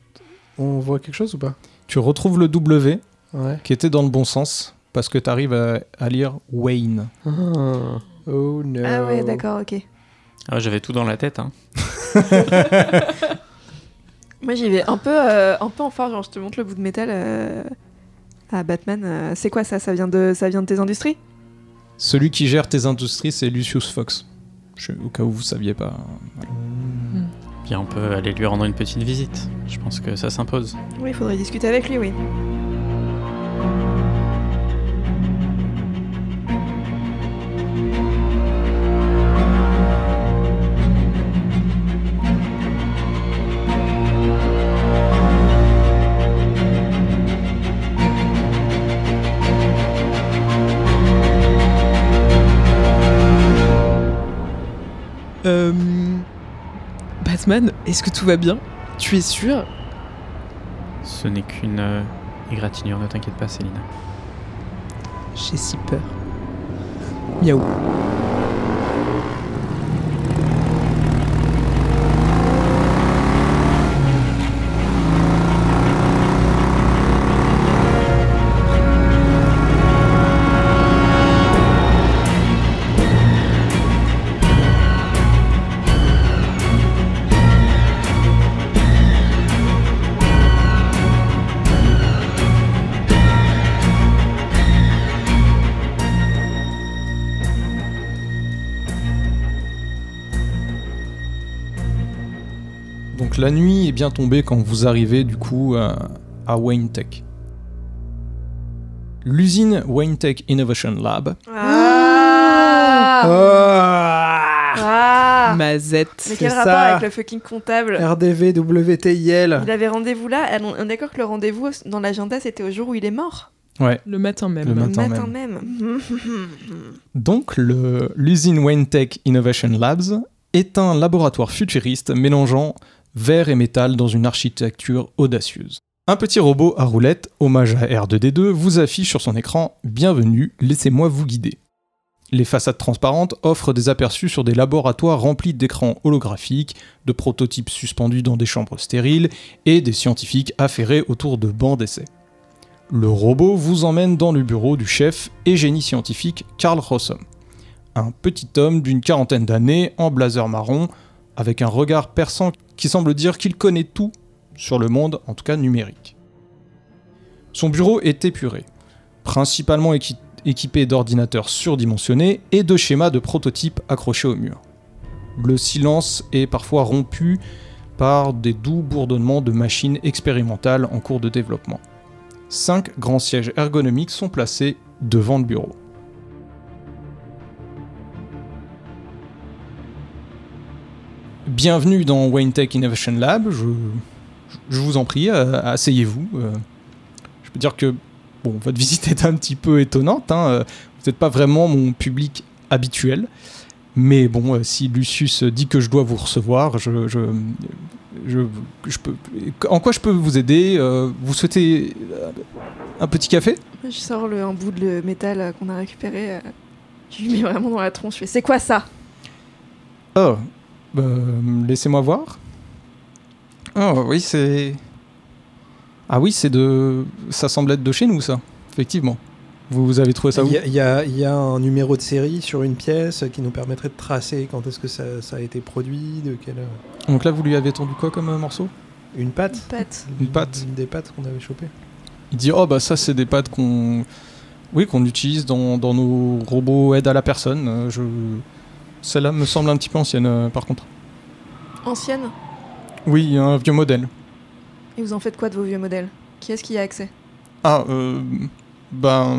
on voit quelque chose ou pas? Tu retrouves le W Ouais. qui était dans le bon sens parce que tu arrives à, à lire Wayne. Ah. Oh no. Ah ouais, d'accord, ok. Ah, J'avais tout dans la tête. Hein. Moi j'y vais un peu, euh, un peu en force, genre je te montre le bout de métal euh, à Batman. euh, c'est quoi ça? Ça vient, de, ça vient de tes industries? Celui qui gère tes industries, c'est Lucius Fox. Je- au cas où vous saviez pas. Bien, on peut aller lui rendre une petite visite. Je pense que ça s'impose. Oui, il faudrait discuter avec lui, oui. Euh, Batman, est-ce que tout va bien? Tu es sûr? Ce n'est qu'une euh, égratignure, ne t'inquiète pas, Célina. J'ai si peur. Miaou. La nuit est bien tombée quand vous arrivez du coup à, à Wayne Tech. L'usine Wayne Tech Innovation Lab. Ah Ah Mazette. Mais quel rapport ça. avec le fucking comptable RDV, WTIL. Il avait rendez-vous là. Ah On est d'accord que le rendez-vous dans l'agenda c'était au jour où il est mort Ouais. Le matin même. Le Le matin matin même. même. Donc l'usine Wayne Tech Innovation Labs est un laboratoire futuriste mélangeant verre et métal dans une architecture audacieuse. Un petit robot à roulette, hommage à R2D2, vous affiche sur son écran Bienvenue, laissez-moi vous guider. Les façades transparentes offrent des aperçus sur des laboratoires remplis d'écrans holographiques, de prototypes suspendus dans des chambres stériles et des scientifiques affairés autour de bancs d'essai. Le robot vous emmène dans le bureau du chef et génie scientifique Karl Rossum. Un petit homme d'une quarantaine d'années en blazer marron, avec un regard perçant qui semble dire qu'il connaît tout sur le monde, en tout cas numérique. Son bureau est épuré, principalement équi- équipé d'ordinateurs surdimensionnés et de schémas de prototypes accrochés au mur. Le silence est parfois rompu par des doux bourdonnements de machines expérimentales en cours de développement. Cinq grands sièges ergonomiques sont placés devant le bureau. Bienvenue dans Wayne Tech Innovation Lab. Je, je vous en prie, euh, asseyez-vous. Euh, je peux dire que bon, votre visite est un petit peu étonnante. hein, Vous n'êtes pas vraiment mon public habituel. Mais bon, euh, si Lucius dit que je dois vous recevoir, je, je, je, je peux. En quoi je peux vous aider Vous souhaitez un petit café? Je sors le, un bout de métal qu'on a récupéré. Je lui mets vraiment dans la tronche. C'est quoi ça? Oh, bah, laissez-moi voir. Oh, oui, c'est. Ah oui, c'est de. Ça semble être de chez nous, ça. Effectivement. Vous, vous avez trouvé ça où Il y, a- y y un numéro de série sur une pièce qui nous permettrait de tracer quand est-ce que ça, ça a été produit, de quelle Donc là, vous lui avez tendu quoi comme euh, morceau? Une pâte. Pâte. Une pâte. Une des pâtes qu'on avait chopées. Il dit Oh, bah, ça, c'est des pâtes qu'on. Oui, qu'on utilise dans, dans nos robots aide à la personne. Euh, Je. Celle-là me semble un petit peu ancienne, euh, par contre. Ancienne? Oui, un vieux modèle. Et vous en faites quoi de vos vieux modèles? Qui est-ce qui y a accès? Ah, euh, ben,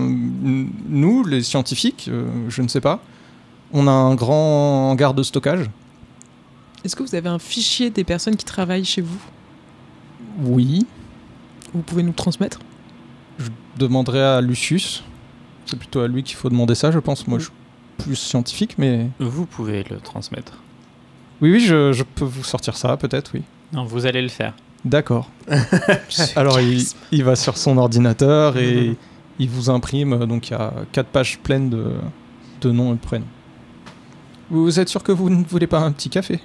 nous, les scientifiques, euh, je ne sais pas. On a un grand hangar de stockage. Est-ce que vous avez un fichier des personnes qui travaillent chez vous? Oui. Vous pouvez nous le transmettre? Je demanderai à Lucius. C'est plutôt à lui qu'il faut demander ça, je pense. Moi, je plus scientifique, mais. Vous pouvez le transmettre. Oui, oui, je, je peux vous sortir ça, peut-être, oui. Non, vous allez le faire. D'accord. Alors, il, il va sur son ordinateur et Mhm. il vous imprime. Donc, il y a quatre pages pleines de, de noms et de prénoms. Vous êtes sûr que vous ne voulez pas un petit café?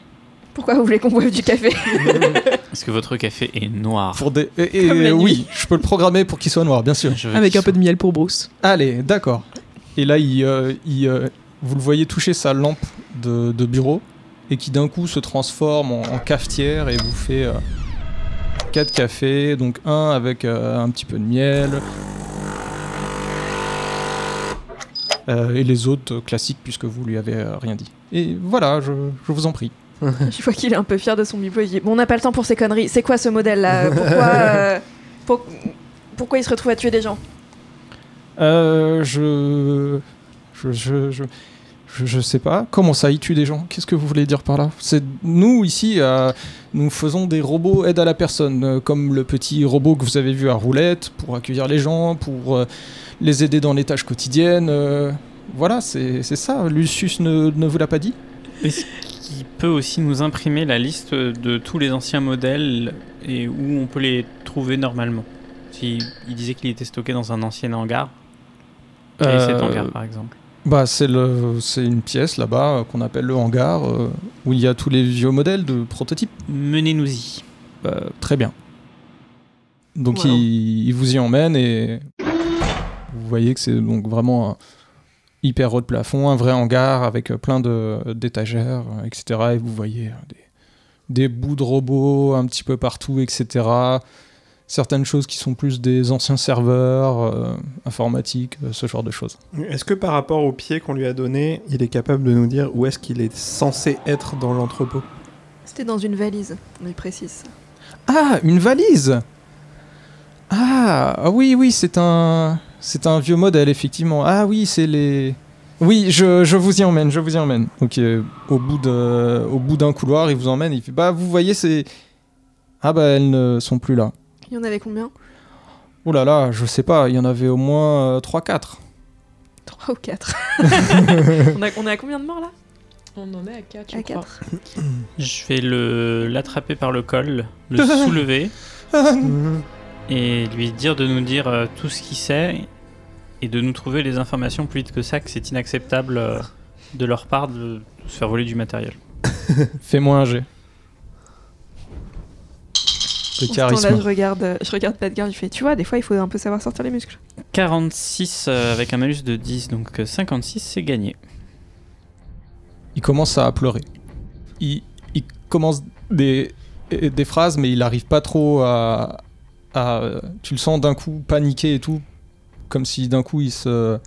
Pourquoi vous voulez qu'on boive du café? Est-ce que votre café est noir Pour des... et- et- Comme la nuit. oui, je peux le programmer pour qu'il soit noir, bien sûr. Avec un peu de miel pour Bruce. Allez, d'accord. Et là, il, euh, il, euh, vous le voyez toucher sa lampe de, de bureau et qui d'un coup se transforme en, en cafetière et vous fait euh, quatre cafés, donc un avec euh, un petit peu de miel. Euh, et les autres classiques puisque vous lui avez euh, rien dit. Et voilà, je, je vous en prie. Je vois qu'il est un peu fier de son bibelot. Il dit Bon, on n'a pas le temps pour ces conneries. C'est quoi ce modèle là Pourquoi, euh, pour- pourquoi il se retrouve à tuer des gens? Euh, je, je, je, je, je, sais pas. Comment ça, il tue des gens? Qu'est-ce que vous voulez dire par là? C'est nous ici, euh, nous faisons des robots aide à la personne, euh, comme le petit robot que vous avez vu à roulette pour accueillir les gens, pour euh, les aider dans les tâches quotidiennes. voilà, c'est ça. Lucius ne, ne vous l'a pas dit? Est-ce qu'il peut aussi nous imprimer la liste de tous les anciens modèles et où on peut les trouver normalement? Il disait qu'il était stocké dans un ancien hangar. Quel est cet hangar par exemple? Bah, c'est le, c'est une pièce là-bas euh, qu'on appelle le hangar, euh, où il y a tous les vieux modèles de prototypes. Menez-nous-y. Bah, très bien. Donc Wow. il, il vous y emmène et vous voyez que c'est donc vraiment un hyper haut de plafond, un vrai hangar avec euh, plein de d'étagères, etc. Et vous voyez des, des bouts de robots un petit peu partout, etc. Certaines choses qui sont plus des anciens serveurs euh, informatiques, euh, ce genre de choses. Est-ce que par rapport au pied qu'on lui a donné, il est capable de nous dire où est-ce qu'il est censé être dans l'entrepôt? C'était dans une valise, on y précise. Ah, une valise ah, ah oui, oui, c'est un... C'est un vieux modèle, effectivement. Ah oui, c'est les... Oui, je, je vous y emmène, je vous y emmène. Ok, au bout de, au bout d'un couloir, il vous emmène. Il fait bah vous voyez c'est ah bah elles ne sont plus là. Il y en avait combien? Oh là là, je sais pas. Il y en avait au moins 3-4. 3 ou 4 on, a, on est à combien de morts là? On en est à 4, je À crois. 4. Je vais le l'attraper par le col, le soulever et lui dire de nous dire euh, tout ce qu'il sait et de nous trouver les informations plus vite que ça, que c'est inacceptable euh, de leur part de se faire voler du matériel. Fais-moi un jet. Je regarde, euh, je regarde Badger, je fais Tu vois, des fois il faut un peu savoir sortir les muscles. 46 euh, avec un malus de 10, donc euh, 56 c'est gagné. Il commence à pleurer. Il, il commence des, des phrases, mais il n'arrive pas trop à, à- Tu le sens d'un coup paniquer et tout. Comme si d'un coup il se.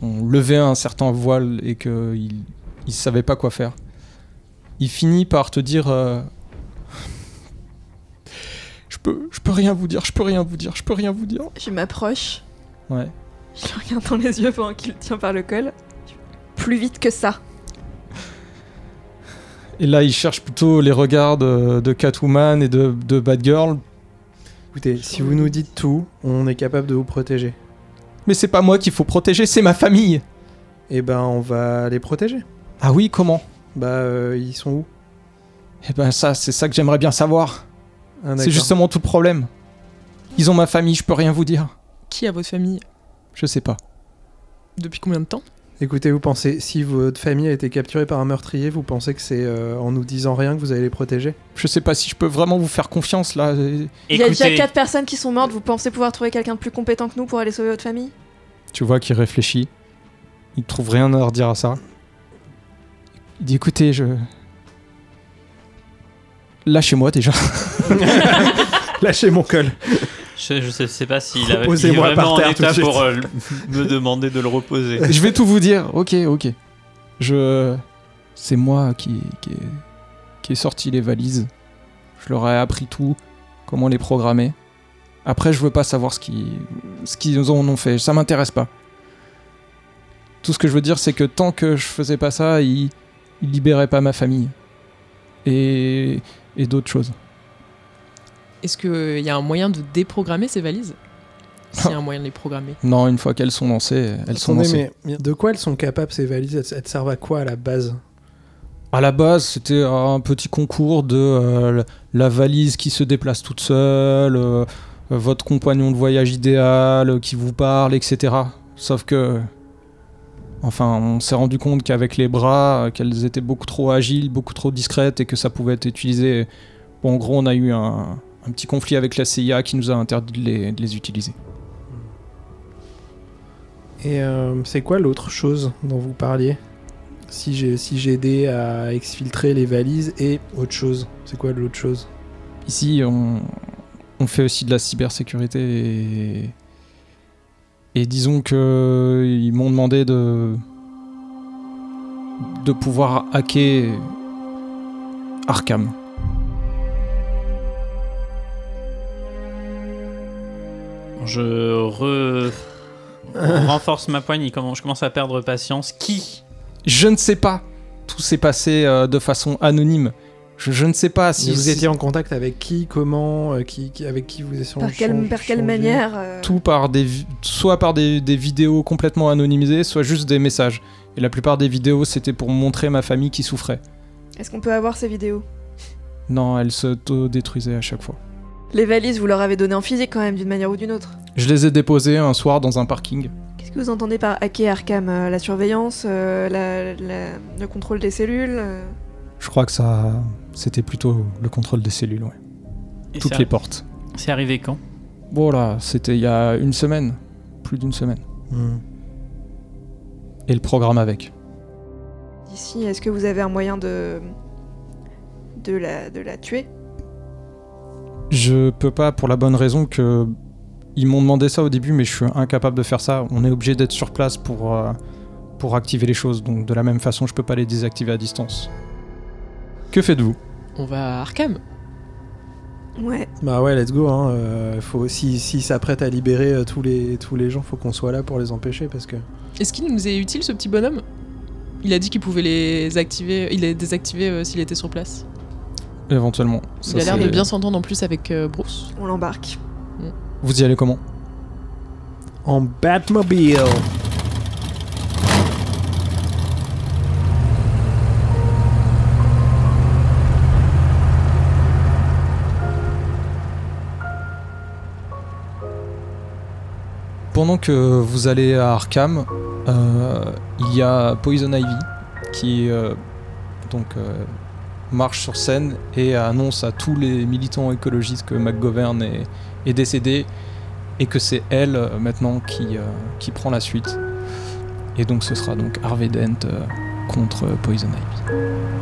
On levait un certain voile et qu'il il savait pas quoi faire. Il finit par te dire. euh, je, peux, je peux rien vous dire, je peux rien vous dire, je peux rien vous dire. Je m'approche, Ouais. je le regarde dans les yeux pendant qu'il le tient par le col. Plus vite que ça. Et là, il cherche plutôt les regards de, de Catwoman et de, de Batgirl. Écoutez, si vous nous dites tout, on est capable de vous protéger. Mais c'est pas moi qu'il faut protéger, c'est ma famille. Et ben, on va les protéger. Ah oui, comment? Bah, euh, ils sont où? Eh ben ça, c'est ça que j'aimerais bien savoir. Ah, C'est justement tout le problème. Ils ont ma famille, je peux rien vous dire. Qui a votre famille? Je sais pas. Depuis combien de temps? Écoutez, vous pensez, si votre famille a été capturée par un meurtrier, vous pensez que c'est euh, en nous disant rien que vous allez les protéger? Je sais pas si je peux vraiment vous faire confiance là. Il y a déjà Écoutez, 4 personnes qui sont mortes, vous pensez pouvoir trouver quelqu'un de plus compétent que nous pour aller sauver votre famille? Tu vois qu'il réfléchit. Il trouve rien à redire à ça. Il dit écoutez, je. Lâchez-moi déjà. Lâchez mon col. je, je sais, sais pas s'il avait- il est par vraiment en tout pour euh, me demander de le reposer. je vais tout vous dire. Ok, ok. Je. C'est moi qui, qui, ai, qui ai sorti les valises. Je leur ai appris tout, comment les programmer. Après, je veux pas savoir ce qu'ils ce qu'ils en ont fait. Ça m'intéresse pas. Tout ce que je veux dire, c'est que tant que je faisais pas ça, ils, ils libéraient pas ma famille. Et, et d'autres choses. Est-ce qu'il y a un moyen de déprogrammer ces valises? S'il y a un moyen de les programmer. Non, une fois qu'elles sont lancées, elles sont lancées. mais de quoi elles sont capables ces valises? Elles, elles servent à quoi à la base? À la base, c'était un petit concours de euh, la- valise qui se déplace toute seule, euh, votre compagnon de voyage idéal euh, qui vous parle, etc. Sauf que. Enfin, on s'est rendu compte qu'avec les bras, euh, qu'elles étaient beaucoup trop agiles, beaucoup trop discrètes et que ça pouvait être utilisé. Bon, en gros, on a eu un, un petit conflit avec la CIA qui nous a interdit de les, de les utiliser. Et euh, c'est quoi l'autre chose dont vous parliez? Si j'ai si aidé à exfiltrer les valises et autre chose, c'est quoi l'autre chose? Ici, on, on fait aussi de la cybersécurité et, et disons que ils m'ont demandé de de pouvoir hacker Arkham. Je re- renforce ma poigne, je commence à perdre patience. Qui? Je ne sais pas. Tout s'est passé euh, de façon anonyme. Je, je ne sais pas si vous si- étiez en contact avec qui, comment, euh, qui, qui- avec qui vous échangez Par quelle, par quelle manière euh, tout par des soit par des, des vidéos complètement anonymisées, soit juste des messages. Et la plupart des vidéos, c'était pour montrer ma famille qui souffrait. Est-ce qu'on peut avoir ces vidéos? Non, elle s'auto-détruisait à chaque fois. Les valises, vous leur avez donné en physique quand même, d'une manière ou d'une autre? Je les ai déposées un soir dans un parking. Qu'est-ce que vous entendez par hacker Arkham Euh, La surveillance, euh, la- la- le contrôle des cellules euh, Je crois que ça, c'était plutôt le contrôle des cellules, ouais. Et Toutes les portes. C'est arrivé quand? Bon là, c'était il y a une semaine, plus d'une semaine. Hmm. Et le programme avec. D'ici, est-ce que vous avez un moyen de. de la, de la tuer? Je peux pas pour la bonne raison que ils m'ont demandé ça au début, mais je suis incapable de faire ça. On est obligé d'être sur place pour euh, pour activer les choses. Donc de la même façon, je peux pas les désactiver à distance. Que faites-vous? On va à Arkham. Ouais. Bah ouais, let's go. Hein. euh, faut, si, si s'apprête à libérer euh, tous, les, tous les gens, faut qu'on soit là pour les empêcher parce que. Est-ce qu'il nous est utile ce petit bonhomme? Il a dit qu'il pouvait les activer, il les désactiver euh, s'il était sur place. Éventuellement. Il a l'air de bien s'entendre en plus avec euh, Bruce. On l'embarque. Vous y allez comment? En Batmobile Pendant que vous allez à Arkham, euh, il y a Poison Ivy qui euh, donc euh, marche sur scène et annonce à tous les militants écologistes que McGovern est, décédé et que c'est elle maintenant qui, qui prend la suite. Et donc ce sera donc Harvey Dent contre Poison Ivy.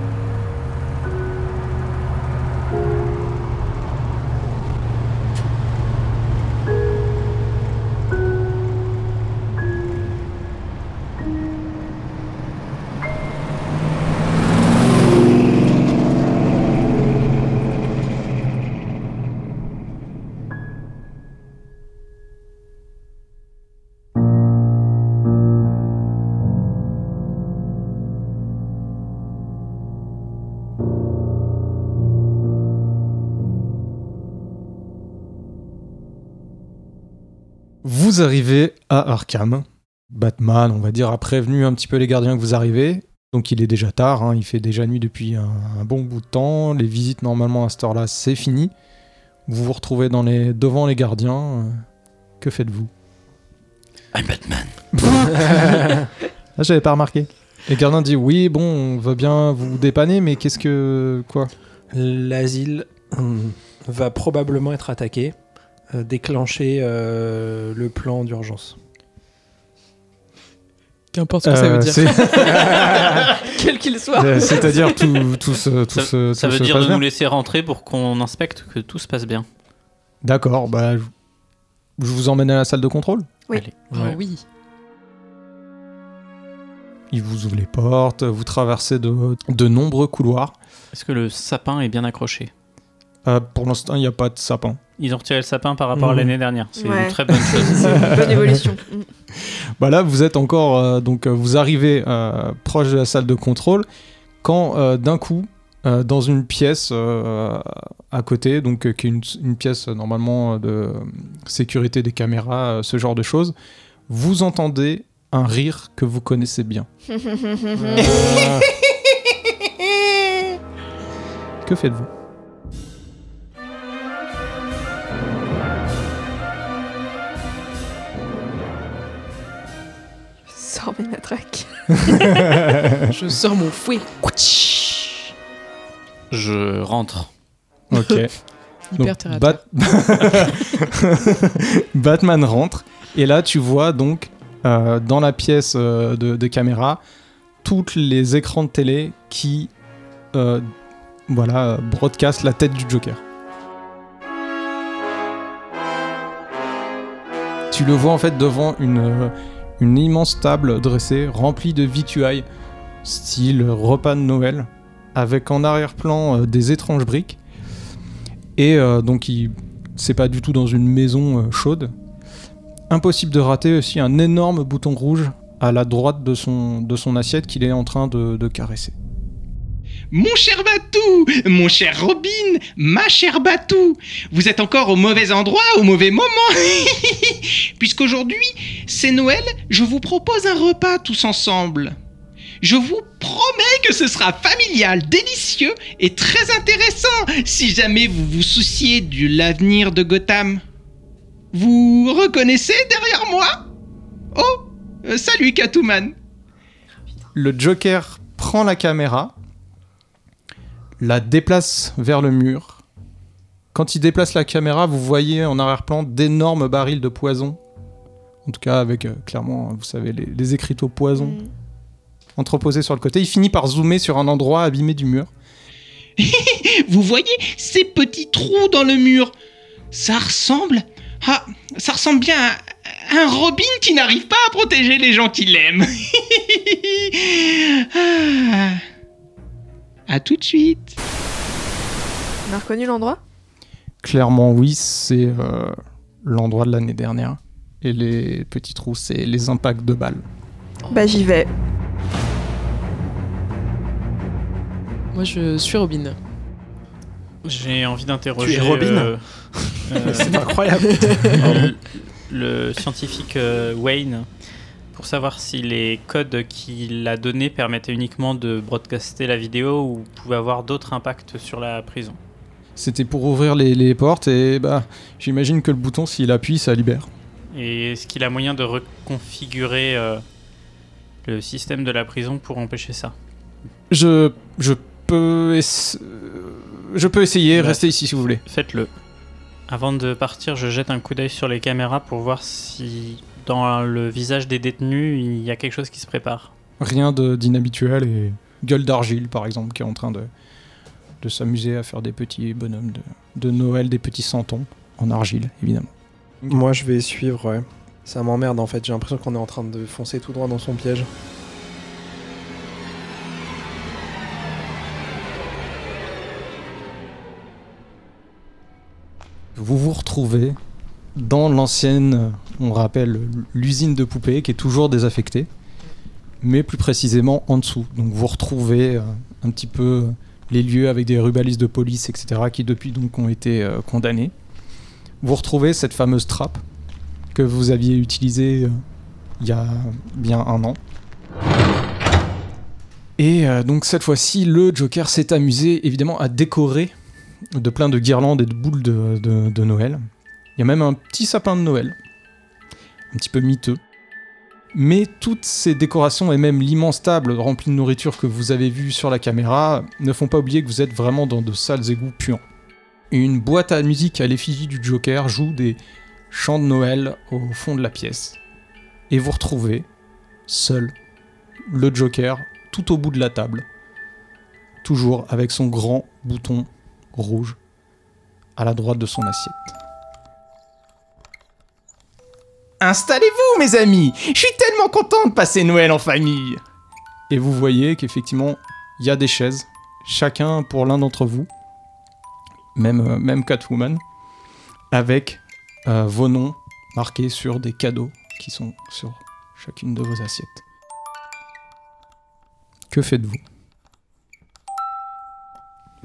Vous arrivez à Arkham. Batman, on va dire, a prévenu un petit peu les gardiens que vous arrivez. Donc il est déjà tard, hein, il fait déjà nuit depuis un, un bon bout de temps. Les visites, normalement, à cette heure-là, c'est fini. Vous vous retrouvez dans les, devant les gardiens. Euh, Que faites-vous? I'm Batman. Ah, j'avais pas remarqué. Les gardiens disent oui, bon, on veut bien vous dépanner, mais qu'est-ce que. Quoi? L'asile hum, va probablement être attaqué, déclencher euh, le plan d'urgence. Qu'importe ce que ça veut Euh, dire. Quel qu'il soit. Euh, C'est-à-dire tout, tout se, tout Ça, se- ça tout veut dire passe de bien nous laisser rentrer pour qu'on inspecte que tout se passe bien. D'accord, bah. Je je vous emmène à la salle de contrôle? Oui. Allez. Ah oui. Il vous ouvre les portes, vous traversez de, de nombreux couloirs. Est-ce que le sapin est bien accroché? Euh, pour l'instant, il n'y a pas de sapin. Ils ont retiré le sapin par rapport à Mhm. l'année dernière. C'est Ouais. une très bonne chose. C'est une bonne évolution. Mm. Bah là, vous êtes encore. euh, donc, euh, vous arrivez euh, proche de la salle de contrôle quand euh, d'un coup, euh, dans une pièce euh, à côté, donc euh, qui est une, une pièce normalement de sécurité des caméras, euh, ce genre de choses, vous entendez un rire que vous connaissez bien. Que faites-vous? Je sors mon fouet. Je rentre. Ok. Hyper Donc. Bat- Batman rentre et là tu vois donc euh, dans la pièce euh, de, de caméra tous les écrans de télé qui euh, voilà broadcast la tête du Joker. Tu le vois en fait devant une, euh, une immense table dressée remplie de vituailles style repas de Noël avec en arrière-plan euh, des étranges briques et euh, donc, il... c'est pas du tout dans une maison euh, chaude. Impossible de rater aussi un énorme bouton rouge à la droite de son, assiette qu'il est en train de caresser. Mon cher Batou, mon cher Robin, ma chère Batou, vous êtes encore au mauvais endroit, au mauvais moment. Puisqu'aujourd'hui, c'est Noël, je vous propose un repas tous ensemble. Je vous promets que ce sera familial, délicieux et très intéressant si jamais vous vous souciez de l'avenir de Gotham. Vous reconnaissez derrière moi? Oh, euh, salut Catwoman. Le Joker prend la caméra, la déplace vers le mur. Quand il déplace la caméra, vous voyez en arrière-plan d'énormes barils de poison. En tout cas, avec euh, clairement, vous savez, les, les écriteaux poison Mm. entreposés sur le côté. Il finit par zoomer sur un endroit abîmé du mur. Vous voyez ces petits trous dans le mur? Ça ressemble. Ah, ça ressemble bien à un Robin qui n'arrive pas à protéger les gens qu'il aime. Ah. À tout de suite. On a reconnu l'endroit? Clairement, oui, c'est euh, l'endroit de l'année dernière. Et les petits trous, c'est les impacts de balles. Bah j'y vais. Moi, je suis Robin. J'ai envie d'interroger. Tu es Robin euh, euh, C'est incroyable. le, le scientifique euh, Wayne pour savoir si les codes qu'il a donnés permettaient uniquement de broadcaster la vidéo ou pouvaient avoir d'autres impacts sur la prison. C'était pour ouvrir les, les portes et bah j'imagine que le bouton, s'il appuie, ça libère. Et est-ce qu'il a moyen de reconfigurer euh, le système de la prison pour empêcher ça? Je, je peux, euh, je peux essayer. Bah, Restez ici si vous voulez. Faites-le. Avant de partir, je jette un coup d'œil sur les caméras pour voir si dans le visage des détenus, il y a quelque chose qui se prépare. Rien de- d'inhabituel et gueule d'argile par exemple qui est en train de, de s'amuser à faire des petits bonhommes de, de Noël, des petits santons en argile évidemment. Moi, je vais suivre, ouais. Ça m'emmerde en fait, j'ai l'impression qu'on est en train de foncer tout droit dans son piège. Vous vous retrouvez dans l'ancienne, on rappelle l'usine de poupées qui est toujours désaffectée, mais plus précisément en dessous. Donc vous retrouvez euh, un petit peu les lieux avec des rubalistes de police, etc., qui depuis donc ont été euh, condamnés. Vous retrouvez cette fameuse trappe que vous aviez utilisée euh, il y a bien un an. Et donc cette fois-ci, le Joker s'est amusé évidemment à décorer de plein de guirlandes et de boules de- de Noël. Il y a même un petit sapin de Noël, un petit peu miteux. Mais toutes ces décorations et même l'immense table remplie de nourriture que vous avez vue sur la caméra ne font pas oublier que vous êtes vraiment dans de sales égouts puants. Une boîte à musique à l'effigie du Joker joue des chants de Noël au fond de la pièce. Et vous retrouvez, seul, le Joker tout au bout de la table, toujours avec son grand bouton rouge à la droite de son assiette. Installez-vous, mes amis Je suis tellement content de passer Noël en famille Et vous voyez qu'effectivement, il y a des chaises, chacun pour l'un d'entre vous, même, euh, même Catwoman, avec euh, vos noms marqués sur des cadeaux qui sont sur chacune de vos assiettes. Que faites-vous?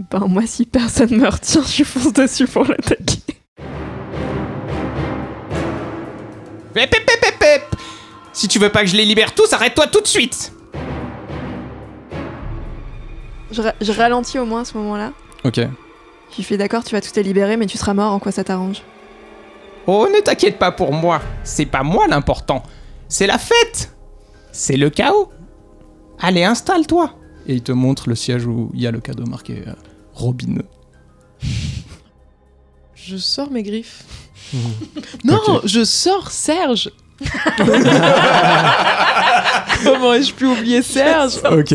Ben moi si personne me retient, je fonce dessus pour l'attaquer. Hep, hep, hep, hep, hep Si tu veux pas que je les libère tous, arrête-toi tout de suite Je, ra- je ralentis au moins à ce moment-là. Ok. Je lui fais d'accord, tu vas tout te libérer, mais tu seras mort, en quoi ça t'arrange? Oh, ne t'inquiète pas pour moi. C'est pas moi l'important. C'est la fête. C'est le chaos. Allez, installe-toi. Et il te montre le siège où il y a le cadeau marqué euh, Robin. Je sors mes griffes. non, je sors Serge. Comment ai-je pu oublier Serge Ok.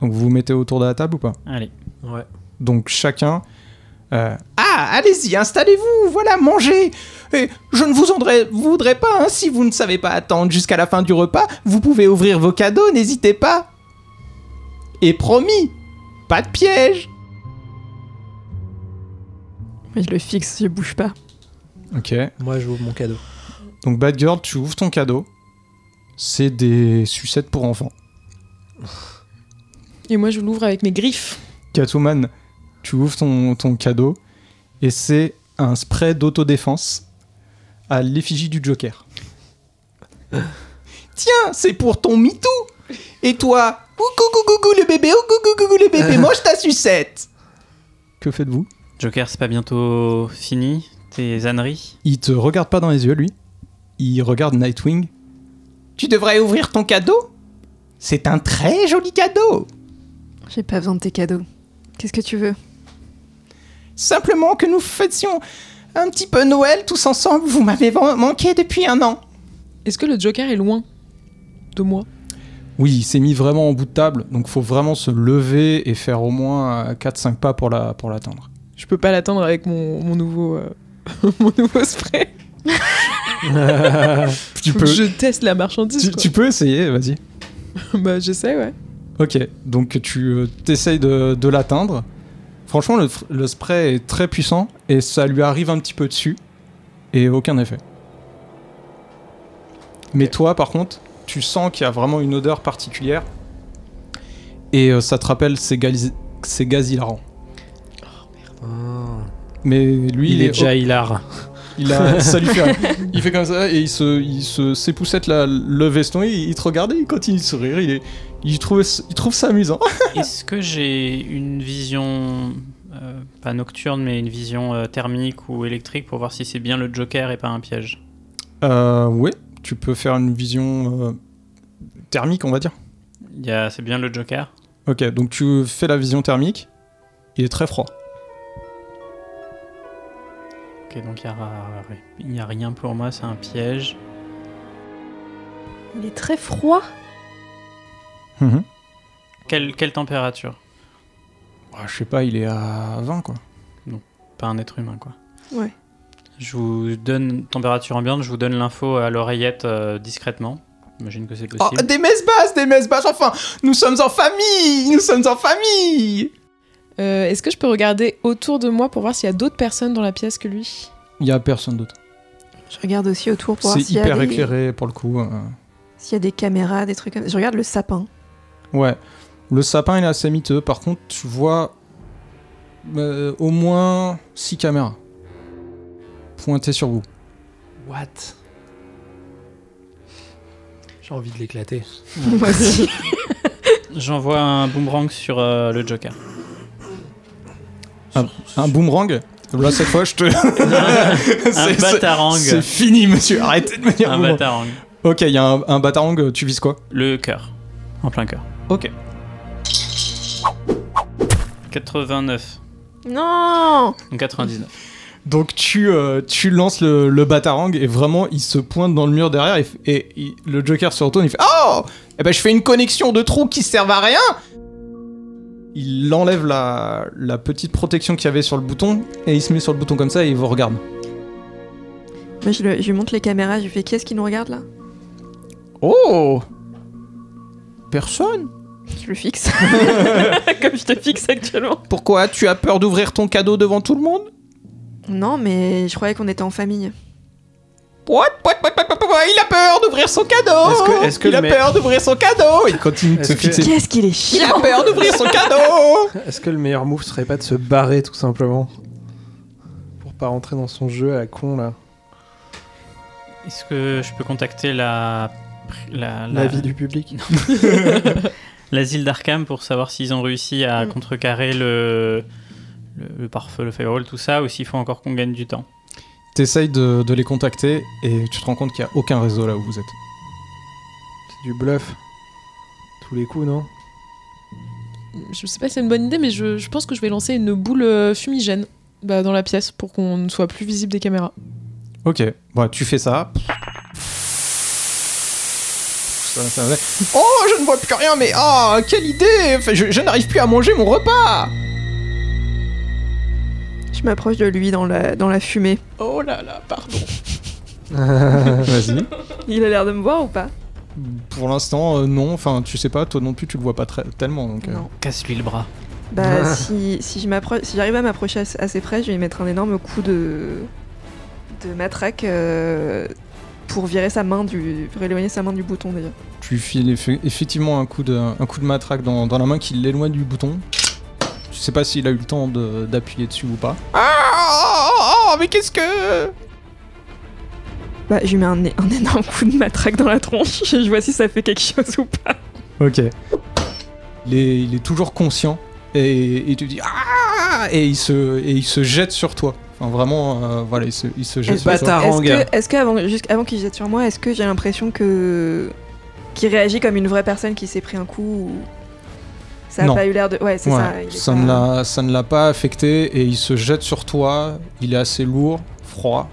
Donc vous vous mettez autour de la table ou pas? Allez. Ouais. Donc chacun. euh, Ah, allez-y, installez-vous, voilà, mangez. Et je ne vous en voudrais- voudrais pas, hein, si vous ne savez pas attendre jusqu'à la fin du repas, vous pouvez ouvrir vos cadeaux, n'hésitez pas. Et promis, pas de piège. Mais je le fixe, je bouge pas. Ok. Moi, j'ouvre mon cadeau. Donc Bad Girl, tu ouvres ton cadeau. C'est des sucettes pour enfants. Et moi, je l'ouvre avec mes griffes. Catwoman, tu ouvres ton, ton cadeau et c'est un spray d'autodéfense à l'effigie du Joker. Tiens, c'est pour ton mitou Et toi Coucou coucou le bébé, oh coucou coucou le bébé, mange ta sucette Que faites-vous? Joker, c'est pas bientôt fini Tes âneries Il te regarde pas dans les yeux, lui. Il regarde Nightwing. Tu devrais ouvrir ton cadeau C'est un très joli cadeau J'ai pas besoin de tes cadeaux. Qu'est-ce que tu veux? Simplement que nous fêtions un petit peu Noël tous ensemble. Vous m'avez man- manqué depuis un an. Est-ce que le Joker est loin de moi? Oui, il s'est mis vraiment en bout de table, donc faut vraiment se lever et faire au moins 4-5 pas pour la pour l'atteindre. Je peux pas l'attendre avec mon, mon nouveau euh, mon nouveau spray. tu peux je teste la marchandise. tu, quoi. tu peux essayer, vas-y. bah j'essaie ouais. Ok, donc tu essayes de, de l'atteindre. Franchement, le, le spray est très puissant et ça lui arrive un petit peu dessus et aucun effet. Mais toi, par contre, tu sens qu'il y a vraiment une odeur particulière et euh, ça te rappelle ces gaz, ces gaz hilarants. Mais lui, il, est déjà hilar. il a, ça lui fait. Il fait comme ça et il se, il se le veston et il te regarde et il continue de sourire. Il, est, il, trouve, il trouve ça amusant. Est-ce que j'ai une vision, euh, pas nocturne, mais une vision euh, thermique ou électrique pour voir si c'est bien le Joker et pas un piège? Euh, ouais, tu peux faire une vision euh, thermique, on va dire. Il y a- C'est bien le Joker Ok, donc tu fais la vision thermique. Il est très froid. Ok, donc il y a, rien pour moi, c'est un piège. Il est très froid. Mhm. Quelle, quelle température? Ah, je sais pas, il est à 20 quoi. Pas un être humain, quoi. Ouais. Je vous donne température ambiante, je vous donne l'info à l'oreillette euh, discrètement. J'imagine que c'est possible. Oh, des messes basses, des messes basses, enfin, nous sommes en famille, nous sommes en famille. Euh, Est-ce que je peux regarder autour de moi pour voir s'il y a d'autres personnes dans la pièce que lui? Il y a personne d'autre. Je regarde aussi autour pour voir C'est s'il y, a hyper des- éclairé pour le coup. euh. s'il y a des caméras, des trucs comme ça. Je regarde le sapin. Ouais. Le sapin il est assez miteux. Par contre, tu vois euh, au moins 6 caméras pointées sur vous. What? J'ai envie de l'éclater. Moi aussi. J'envoie un boomerang sur euh, le Joker. Un boomerang Là, cette fois, je te. un batarang. C'est fini, monsieur. Arrêtez de me dire Un boomerang. batarang. Ok, il y a un, un batarang, tu vises quoi? Le cœur. En plein cœur. Ok. 89. Non Donc 99. Donc tu, euh, tu lances le, le batarang et vraiment il se pointe dans le mur derrière et, et le Joker se retourne il fait Oh Eh ben je fais une connexion de trous qui servent à rien Il enlève la, la petite protection qu'il y avait sur le bouton et il se met sur le bouton comme ça et il vous regarde. Moi, je, le- je lui montre les caméras, je lui fais qui est-ce qui nous regarde là? Oh Personne Je le fixe. Comme je te fixe actuellement. Pourquoi? Tu as peur d'ouvrir ton cadeau devant tout le monde? Non, mais je croyais qu'on était en famille. Il a peur d'ouvrir son cadeau Est-ce que- est-ce que Il a peur d'ouvrir son cadeau Il continue de Est-ce se que- fixer. Qu'est-ce qu'il est Il chiant a peur d'ouvrir son cadeau Est-ce que le meilleur move serait pas de se barrer tout simplement Pour pas rentrer dans son jeu à la con là? Est-ce que je peux contacter la. La, La vie du public L'asile d'Arkham pour savoir s'ils ont réussi à contrecarrer le. Le, le pare-feu, le firewall, tout ça, ou s'il faut encore qu'on gagne du temps? T'essayes de, de les contacter et tu te rends compte qu'il n'y a aucun réseau là où vous êtes. C'est du bluff. Tous les coups, non? Je sais pas si c'est une bonne idée, mais je, je pense que je vais lancer une boule euh, fumigène bah, dans la pièce pour qu'on ne soit plus visible des caméras. Ok, bon, tu fais ça. Ça- ça va. Oh, je ne vois plus rien, mais oh, quelle idée Enfin, Je, je n'arrive plus à manger mon repas Je m'approche de lui dans la, dans la fumée. Oh là là, pardon. Vas-y. Il a l'air de me voir ou pas? Pour l'instant, euh, non. Enfin, tu sais pas, toi non plus, tu le vois pas très, tellement. Donc, euh. Non. Casse-lui le bras. Bah, si, si je m'approche, si j'arrive à m'approcher assez, assez près, je vais lui mettre un énorme coup de, de matraque euh, pour virer sa main du, pour éloigner sa main du bouton déjà. Tu lui files effe- effectivement un coup de, un coup de matraque dans, dans la main qui l'éloigne du bouton. Tu sais pas s'il a eu le temps de- d'appuyer dessus ou pas. Ah, mais qu'est-ce que. Bah, je lui mets un, énorme coup de matraque dans la tronche. Je vois si ça fait quelque chose ou pas. Ok. Il est, il est toujours conscient et et dit ah et il se et il se jette sur toi. Enfin vraiment euh, voilà il se, il se jette Est-ce sur toi. est-ce que, est-ce que avant, juste avant qu'il se jette sur moi, est-ce que j'ai l'impression que qu'il réagit comme une vraie personne qui s'est pris un coup ou... Ça a Non. pas eu l'air de. Ouais, c'est Ouais, ça. ça pas- ne l'a ça ne l'a pas affecté et il se jette sur toi. Il est assez lourd, froid.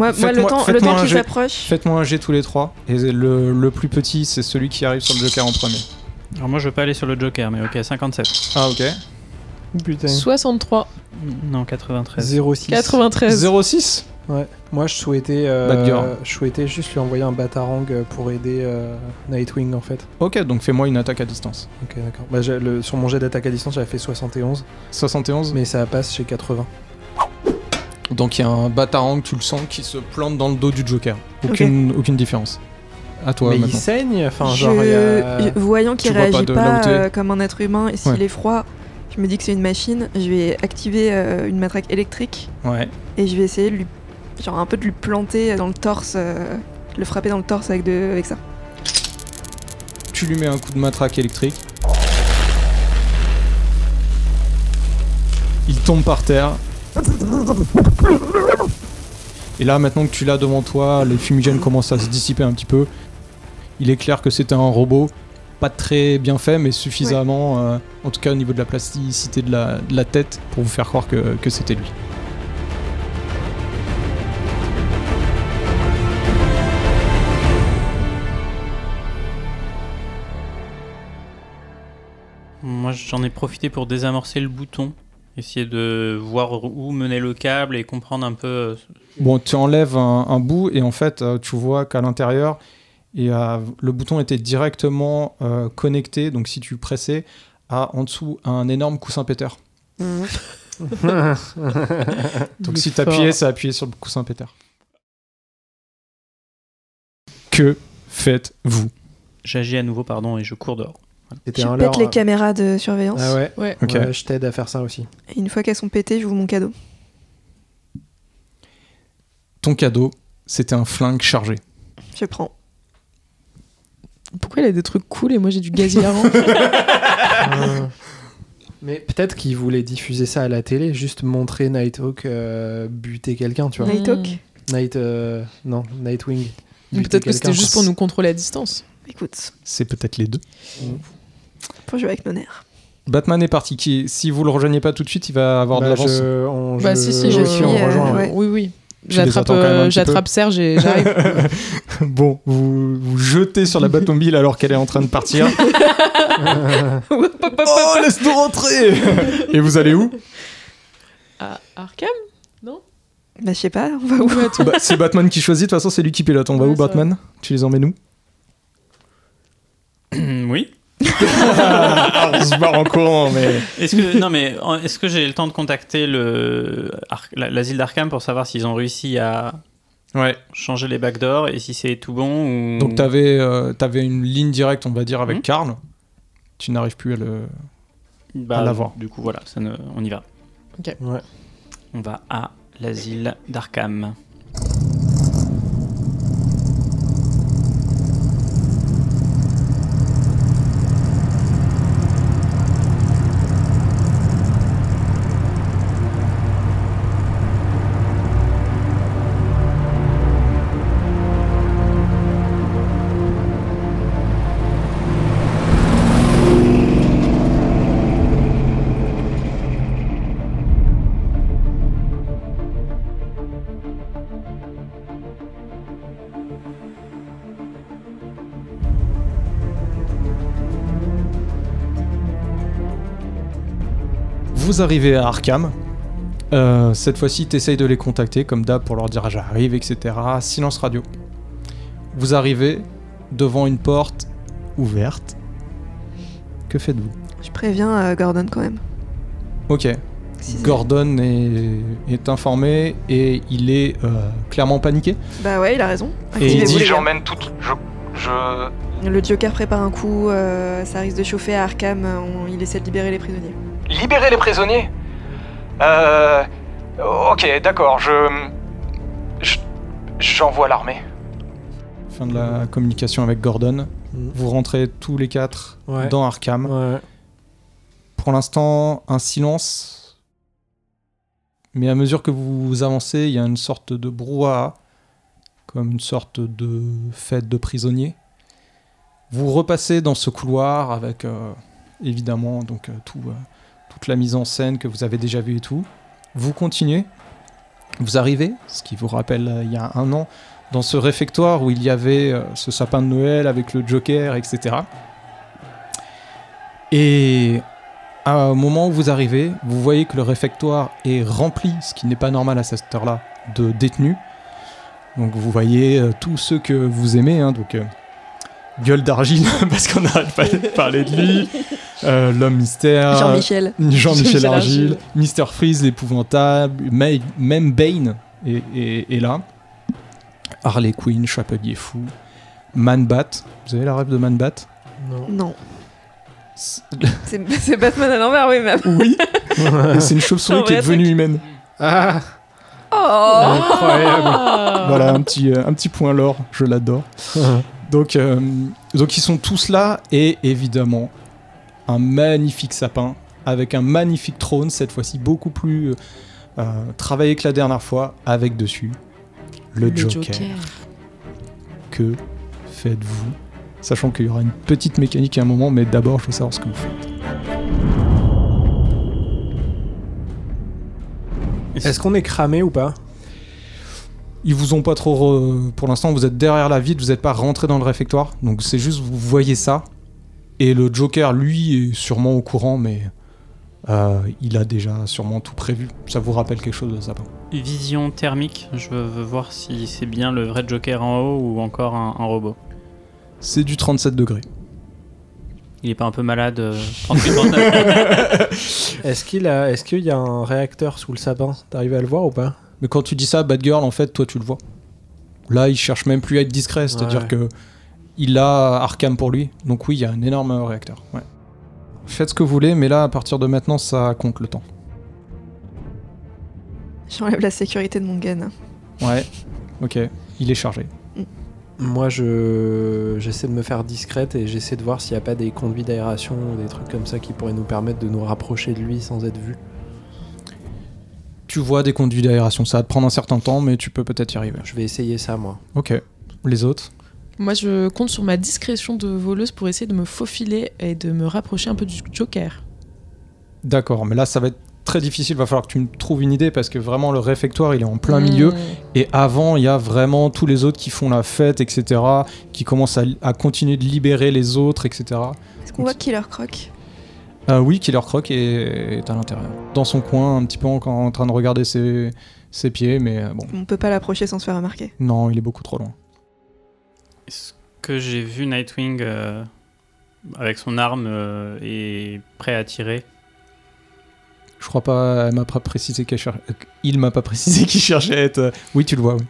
Moi, moi, le Faites-moi- temps, le temps s'approche. Faites-moi un jet tous les trois et le, le plus petit c'est celui qui arrive sur le joker en premier. Alors moi je veux pas aller sur le Joker, mais ok, 57. Ah ok. Putain. 63. Non, 93. 06. 93. 06 Ouais. Moi, je souhaitais, euh, je souhaitais juste lui envoyer un batarang pour aider euh, Nightwing en fait. Ok, donc fais-moi une attaque à distance. Ok, d'accord. Bah, le- sur mon jet d'attaque à distance, j'avais fait 71, 71 mais ça passe chez 80. Donc il y a un batarang, tu le sens, qui se plante dans le dos du Joker. Aucune, aucune différence. À toi mais il saigne, enfin, Je- genre, a... voyant qu'il pas réagit de pas, euh, comme un être humain et s'il Ouais. est froid, je me dis que c'est une machine. Je vais activer euh, une matraque électrique Ouais. et je vais essayer de lui, genre un peu de lui planter dans le torse, euh, le frapper dans le torse avec, de, avec ça. Tu lui mets un coup de matraque électrique. Il tombe par terre. Et là, maintenant que tu l'as devant toi, les fumigènes commencent à se dissiper un petit peu. Il est clair que c'était un robot, pas très bien fait, mais suffisamment, euh, en tout cas au niveau de la plasticité de la, de la tête, pour vous faire croire que, que c'était lui. J'en ai profité pour désamorcer le bouton, essayer de voir où menait le câble et comprendre un peu. euh, Bon, tu enlèves un, un bout et en fait, euh, tu vois qu'à l'intérieur, et, euh, le bouton était directement euh, connecté. Donc, si tu pressais, à en dessous un énorme coussin péter. Donc, si tu appuyais, ça appuyait sur le coussin péter. Que faites-vous? J'agis à nouveau, pardon, et je cours dehors. C'était Je un pète les euh. caméras de surveillance. Ah ouais, Ouais. Ok. Ouais, je t'aide à faire ça aussi. Et une fois qu'elles sont pétées, je vous mon cadeau. Ton cadeau, c'était un flingue chargé. Je prends. Pourquoi il a des trucs cool et moi j'ai du gaz hilarant Euh, Mais peut-être qu'il voulait diffuser ça à la télé, juste montrer Nighthawk euh, buter quelqu'un, tu vois. Nighthawk Night, euh, non, Nightwing. Peut-être que c'était juste pour nous contrôler à distance. Écoute, C'est peut-être les deux. Faut jouer avec nos nerfs. Batman est parti. Qui, si vous le rejoignez pas tout de suite, il va avoir de Bah, l'avance. je- Bah je- si, si, je je suis, euh, rejoint, ouais. Oui, oui. J'attrape euh, j'attrape Serge et j'arrive. bon, vous vous jetez sur la Batmobile alors qu'elle est en train de partir. oh, laisse-nous rentrer Et vous allez où? À Arkham Non? Bah, je sais pas, on va où? Bah, C'est Batman qui choisit, de toute façon, c'est lui qui pilote. On va Ouais, où, Batman? Tu les emmènes où oui. Ah, On se barre en courant, mais. Est-ce que non mais est-ce que j'ai le temps de contacter le l'asile d'Arkham pour savoir s'ils ont réussi à Ouais. changer les backdoors et si c'est tout bon ou Donc, t'avais euh, t'avais une ligne directe, on va dire, avec Mhm. Karl. Tu n'arrives plus à le. bah, à l'avoir. Du coup voilà, ça ne- on y va. Ouais. On va à l'asile d'Arkham. Vous arrivez à Arkham. Euh, cette fois-ci, t'essayes de les contacter, comme d'hab, pour leur dire ah, j'arrive, etc. Silence radio. Vous arrivez devant une porte ouverte. Que faites-vous? Je préviens euh, Gordon quand même. Ok. Si Gordon est, est informé et il est euh, clairement paniqué. Bah ouais, il a raison. Et il dit. J'emmène tout. Je. Je. Le Joker prépare un coup, euh, ça risque de chauffer à Arkham, on- il essaie de libérer les prisonniers. Libérer les prisonniers Euh. Ok, d'accord, je. je- J'envoie l'armée. Fin de la communication avec Gordon. Mm. Vous rentrez tous les quatre Ouais. dans Arkham. Ouais. Pour l'instant, un silence. Mais à mesure que vous avancez, il y a une sorte de brouhaha, comme une sorte de fête de prisonniers. Vous repassez dans ce couloir avec, euh, évidemment, donc euh, tout, euh, toute la mise en scène que vous avez déjà vue et tout. Vous continuez. Vous arrivez, ce qui vous rappelle euh, il y a un an, dans ce réfectoire où il y avait euh, ce sapin de Noël avec le Joker, etc. Et au moment où vous arrivez, vous voyez que le réfectoire est rempli, ce qui n'est pas normal à cette heure-là, de détenus. Donc vous voyez euh, tous ceux que vous aimez, hein, donc gueule d'argile parce qu'on n'arrête pas de parler de lui, euh, l'homme mystère, Jean-Michel. Jean-Michel Argile. Mister Freeze l'épouvantable, même Bane est, est- est là, Harley Quinn, Chapelier fou, Man-Bat. Vous avez la rêve de Man-Bat? Non. Non. C'est Batman à l'envers, oui, mais. oui, c'est une chauve-souris qui est devenue humaine. Ah Oh Incroyable. Voilà un petit, euh, un petit point lore, je l'adore. Donc, euh, donc ils sont tous là et évidemment un magnifique sapin avec un magnifique trône, cette fois-ci beaucoup plus euh, travaillé que la dernière fois, avec dessus le, Joker. Que faites-vous? Sachant qu'il y aura une petite mécanique à un moment, mais d'abord je veux savoir ce que vous faites. Est-ce qu'on est cramé ou pas? Ils vous ont pas trop. re- Pour l'instant, vous êtes derrière la vitre, vous n'êtes pas rentré dans le réfectoire. Donc c'est juste, vous voyez ça. Et le Joker, lui, est sûrement au courant, mais euh, il a déjà sûrement tout prévu. Ça vous rappelle quelque chose de ça Vision thermique, je veux voir si c'est bien le vrai Joker en haut ou encore un, un robot. C'est du 37 degrés. Il est pas un peu malade euh, 38, 39 Est-ce qu'il a, est-ce qu'il y a un réacteur sous le sapin? T'arrives à le voir ou pas? Mais quand tu dis ça, Batgirl, en fait, toi, tu le vois. Là, il cherche même plus à être discret, c'est-à-dire Ouais. que il a Arkham pour lui. Donc oui, il y a un énorme réacteur. Ouais. Faites ce que vous voulez, mais là, à partir de maintenant, ça compte le temps. J'enlève la sécurité de mon gun. Ouais. Ok. Il est chargé. Moi, je j'essaie de me faire discrète et j'essaie de voir s'il n'y a pas des conduits d'aération ou des trucs comme ça qui pourraient nous permettre de nous rapprocher de lui sans être vu. Tu vois des conduits d'aération, ça va te prendre un certain temps, mais tu peux peut-être y arriver. Je vais essayer ça, moi. Ok. Les autres? Moi, je compte sur ma discrétion de voleuse pour essayer de me faufiler et de me rapprocher un peu du Joker. D'accord, mais là, ça va être très difficile. Va falloir que tu me trouves une idée parce que vraiment, le réfectoire, il est en plein milieu. Mmh. Et avant, il y a vraiment tous les autres qui font la fête, etc., qui commencent à, à continuer de libérer les autres, etc. Est-ce qu'on voit Killer Croc? Euh, oui, Killer Croc est, est à l'intérieur. Dans son coin, un petit peu encore en train de regarder ses, ses pieds, mais euh, bon. On peut pas l'approcher sans se faire remarquer. Non, il est beaucoup trop loin. Est-ce que j'ai vu Nightwing euh, avec son arme euh, et prêt à tirer Je crois pas, elle m'a pas précisé cher- euh, Il m'a pas précisé qu'il cherchait à être. Oui, tu le vois, oui.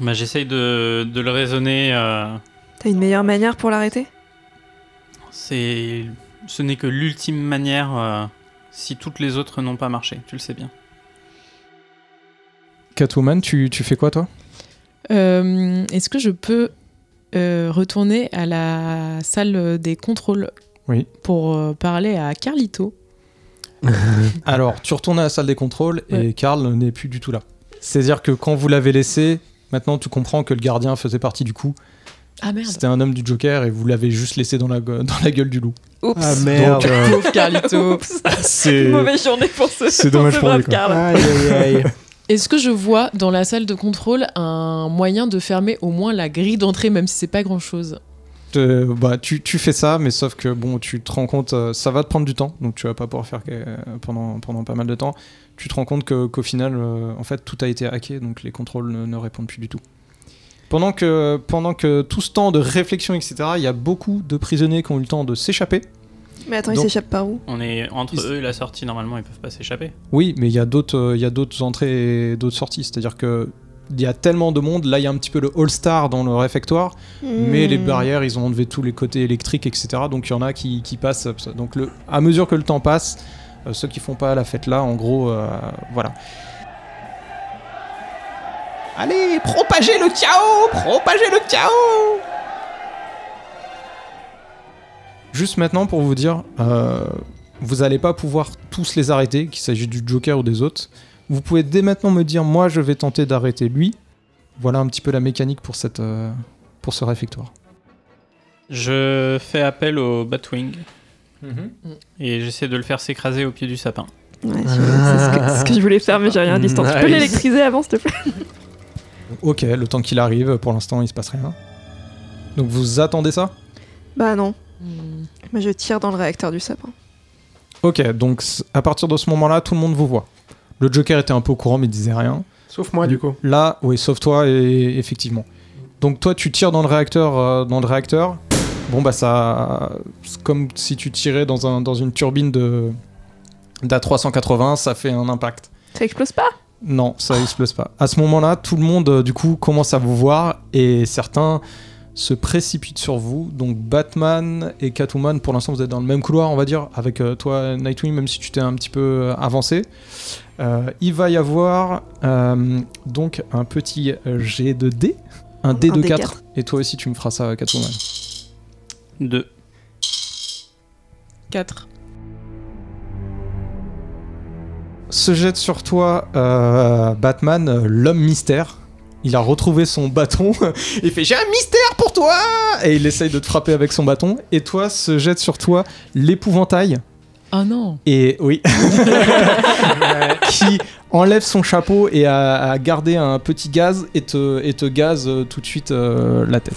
bah, J'essaye de, de le raisonner. euh, T'as une meilleure manière pour l'arrêter? C'est, ce n'est que l'ultime manière euh, si toutes les autres n'ont pas marché, tu le sais bien. Catwoman, tu, tu fais quoi, toi? Euh, Est-ce que je peux euh, retourner à la salle des contrôles Oui. pour euh, parler à Carlito Alors, tu retournes à la salle des contrôles et. Karl n'est plus du tout là. C'est-à-dire que quand vous l'avez laissé, maintenant tu comprends que le gardien faisait partie du coup. Ah merde C'était un homme du Joker et vous l'avez juste laissé dans la, dans la gueule du loup. Oups Ah merde. Donc, euh, Pauvre Carlito c'est. Mauvaise journée pour ce, c'est pour dommage ce pour lui, brave quoi. Karl. Aïe aïe aïe. Est-ce que je vois dans la salle de contrôle un moyen de fermer au moins la grille d'entrée, même si c'est pas grand-chose? Bah, tu, fais ça, mais sauf que bon, tu te rends compte, euh, ça va te prendre du temps, donc tu vas pas pouvoir faire euh, pendant, pendant pas mal de temps. Tu te rends compte qu'au final, euh, en fait, tout a été hacké, donc les contrôles ne, ne répondent plus du tout. Pendant que, pendant que tout ce temps de réflexion, etc., il y a beaucoup de prisonniers qui ont eu le temps de s'échapper. Mais attends, Donc- il s'échappe par où On est entre Ils- eux et la sortie, normalement, ils peuvent pas s'échapper. Oui, mais il y a d'autres, euh, il y a d'autres entrées et d'autres sorties. C'est-à-dire que il y a tellement de monde. Là, il y a un petit peu le All-Star dans le réfectoire, mais les Hmm. barrières, ils ont enlevé tous les côtés électriques, etc. Donc il y en a qui, qui passent. Donc le, à mesure que le temps passe, euh, ceux qui font pas la fête là, en gros, euh, voilà. Allez, propagez le chaos Propagez le chaos Juste maintenant pour vous dire, euh, vous allez pas pouvoir tous les arrêter, qu'il s'agisse du Joker ou des autres. Vous pouvez dès maintenant me dire, moi, je vais tenter d'arrêter lui. Voilà un petit peu la mécanique pour cette, euh, pour ce réfectoire. Je fais appel au Batwing et j'essaie de le faire s'écraser au pied du sapin. Ouais, c'est ce, que- c'est ce que je voulais faire, mais j'ai rien à distance. Tu peux l'électriser avant, s'il te plaît? Ok, le temps qu'il arrive, pour l'instant, il se passe rien. Donc vous attendez ça? Bah non. Je tire dans le réacteur du sapin. Ok, donc à partir de ce moment-là, tout le monde vous voit. Le Joker était un peu au courant, mais il disait rien. Sauf moi, du coup. Là, oui, sauf toi, et effectivement. Donc toi, tu tires dans le réacteur, euh, dans le réacteur. Bon bah ça, c'est comme si tu tirais dans un dans une turbine de d'A380, ça fait un impact. Ça explose pas? Non, ça explose pas. À ce moment-là, tout le monde euh, du coup commence à vous voir et certains se précipitent sur vous. Donc Batman et Catwoman, pour l'instant, vous êtes dans le même couloir, on va dire, avec euh, toi Nightwing, même si tu t'es un petit peu euh, avancé. Euh, il va y avoir euh, donc un petit G de D, un D de Un 4. D4. Et toi aussi, tu me feras ça, Catwoman. 2. 4. se jette sur toi euh, Batman, l'homme mystère. Il a retrouvé son bâton. il fait J'ai un mystère pour toi Et il essaye de te frapper avec son bâton. Et toi, se jette sur toi l'épouvantail. Ah non Et oui. qui enlève son chapeau et a, a gardé un petit gaz et te, et te gaze euh, tout de suite euh, la tête.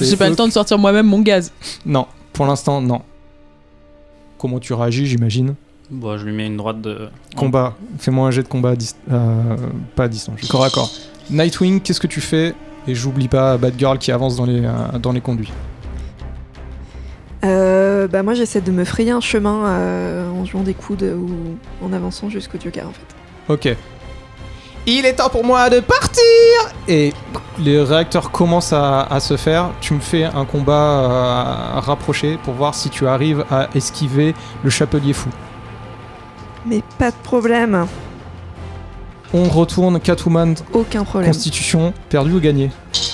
J'ai pas le temps de sortir moi-même mon gaz. Non, pour l'instant, non. Comment tu réagis, j'imagine? Bon, je lui mets une droite de. Combat. Fais-moi un jet de combat à dis- euh, pas à distance. Corps à corps. Nightwing, qu'est-ce que tu fais? Et j'oublie pas Batgirl qui avance dans les, euh, dans les conduits. Euh, bah moi j'essaie de me frayer un chemin euh, en jouant des coudes ou en avançant jusqu'au Joker en fait. Ok. Il est temps pour moi de partir Et les réacteurs commencent à, à se faire. Tu me fais un combat euh, rapproché pour voir si tu arrives à esquiver le chapelier fou. Mais pas de problème, On retourne Catwoman, aucun problème. Constitution, perdu ou gagné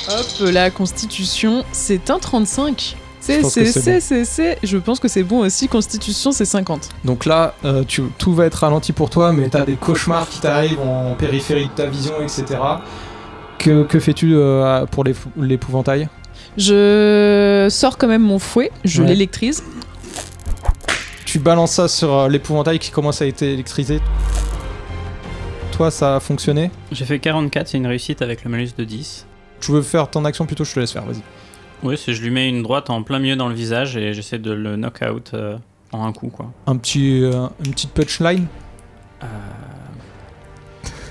Hop, la constitution, c'est un 35. Je C'est, c'est, c'est c'est, c'est, c'est. Je pense que c'est bon aussi. Constitution, c'est 50. Donc là, euh, tu- tout va être ralenti pour toi, mais t'as des cauchemars qui t'arrivent en périphérie de ta vision, etc. Que, que fais-tu euh, pour l'ép- l'épouvantail? Je sors quand même mon fouet, je Ouais. l'électrise. Tu balances ça sur euh, l'épouvantail qui commence à être électrisé. Toi, ça a fonctionné J'ai fait 44, c'est une réussite avec le malus de 10. Tu veux faire ton action plutôt Je te laisse faire, vas-y. Oui, c'est je lui mets une droite en plein milieu dans le visage et j'essaie de le knock out euh, en un coup, quoi. Un petit, euh, une petite punchline Euh,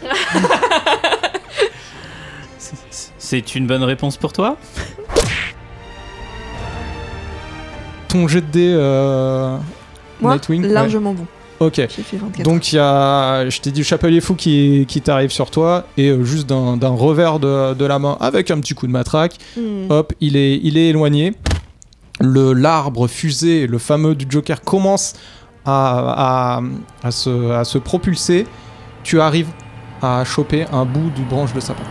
C'est- une bonne réponse pour toi? Ton jet de dés, euh, Moi, Nightwing ouais. largement bon. Ok. J'ai fait 24. Donc il y a, je t'ai dit, le chapelier fou qui, qui t'arrive sur toi et euh, juste d'un revers de, de la main avec un petit coup de matraque, Hmm. hop, il est, il est éloigné. Le l'arbre fusée, le fameux du Joker, commence à, à, à se, à se propulser. Tu arrives à choper un bout du branche de sapin.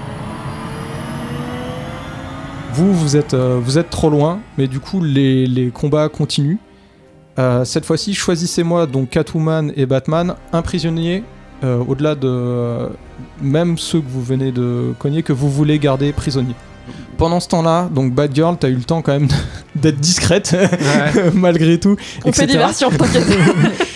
Vous, vous êtes, euh, vous êtes trop loin, mais du coup, les, les combats continuent. Euh, cette fois-ci, choisissez-moi donc Catwoman et Batman, un prisonnier, euh, au-delà de euh, même ceux que vous venez de cogner, que vous voulez garder prisonniers. Pendant ce temps-là, donc Batgirl, t'as eu le temps quand même d'être discrète, malgré tout. On fait diversion, t'inquiète.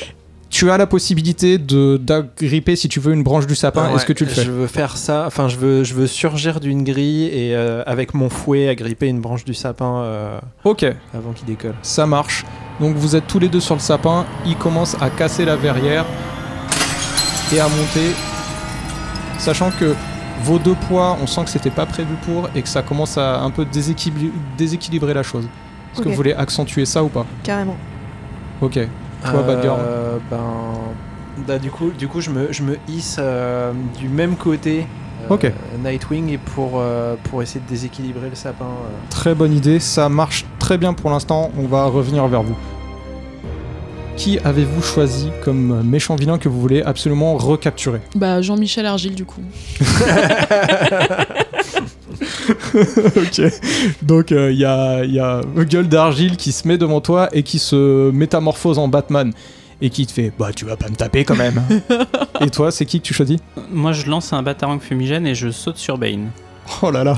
Tu as la possibilité de d'agripper si tu veux une branche du sapin. Ah Est-ce que tu le fais? Je veux faire ça. Enfin, je veux, je veux surgir d'une grille et euh, avec mon fouet agripper une branche du sapin euh, Ok, avant qu'il décolle. ça marche. Donc vous êtes tous les deux sur le sapin. Il commence à casser la verrière et à monter, sachant que vos deux poids, on sent que c'était pas prévu pour et que ça commence à un peu déséquilibrer, déséquilibrer la chose. Est-ce que vous voulez accentuer ça ou pas? Carrément. Ok. Toi, Euh, ben, bah, du coup, du coup, je me, je me hisse euh, du même côté. euh, Ok. Nightwing et pour, euh, pour essayer de déséquilibrer le sapin. euh. Très bonne idée, ça marche très bien pour l'instant, on va revenir vers vous. Qui avez-vous choisi comme méchant vilain que vous voulez absolument recapturer? Bah, Jean-Michel Argile, du coup. Ok, donc il y, a, y a Gueule d'Argile qui se met devant toi et qui se métamorphose en Batman et qui te fait Bah, tu vas pas me taper quand même. et toi, c'est qui que tu choisis? Moi, je lance un batarang fumigène et je saute sur Bane. Oh là là,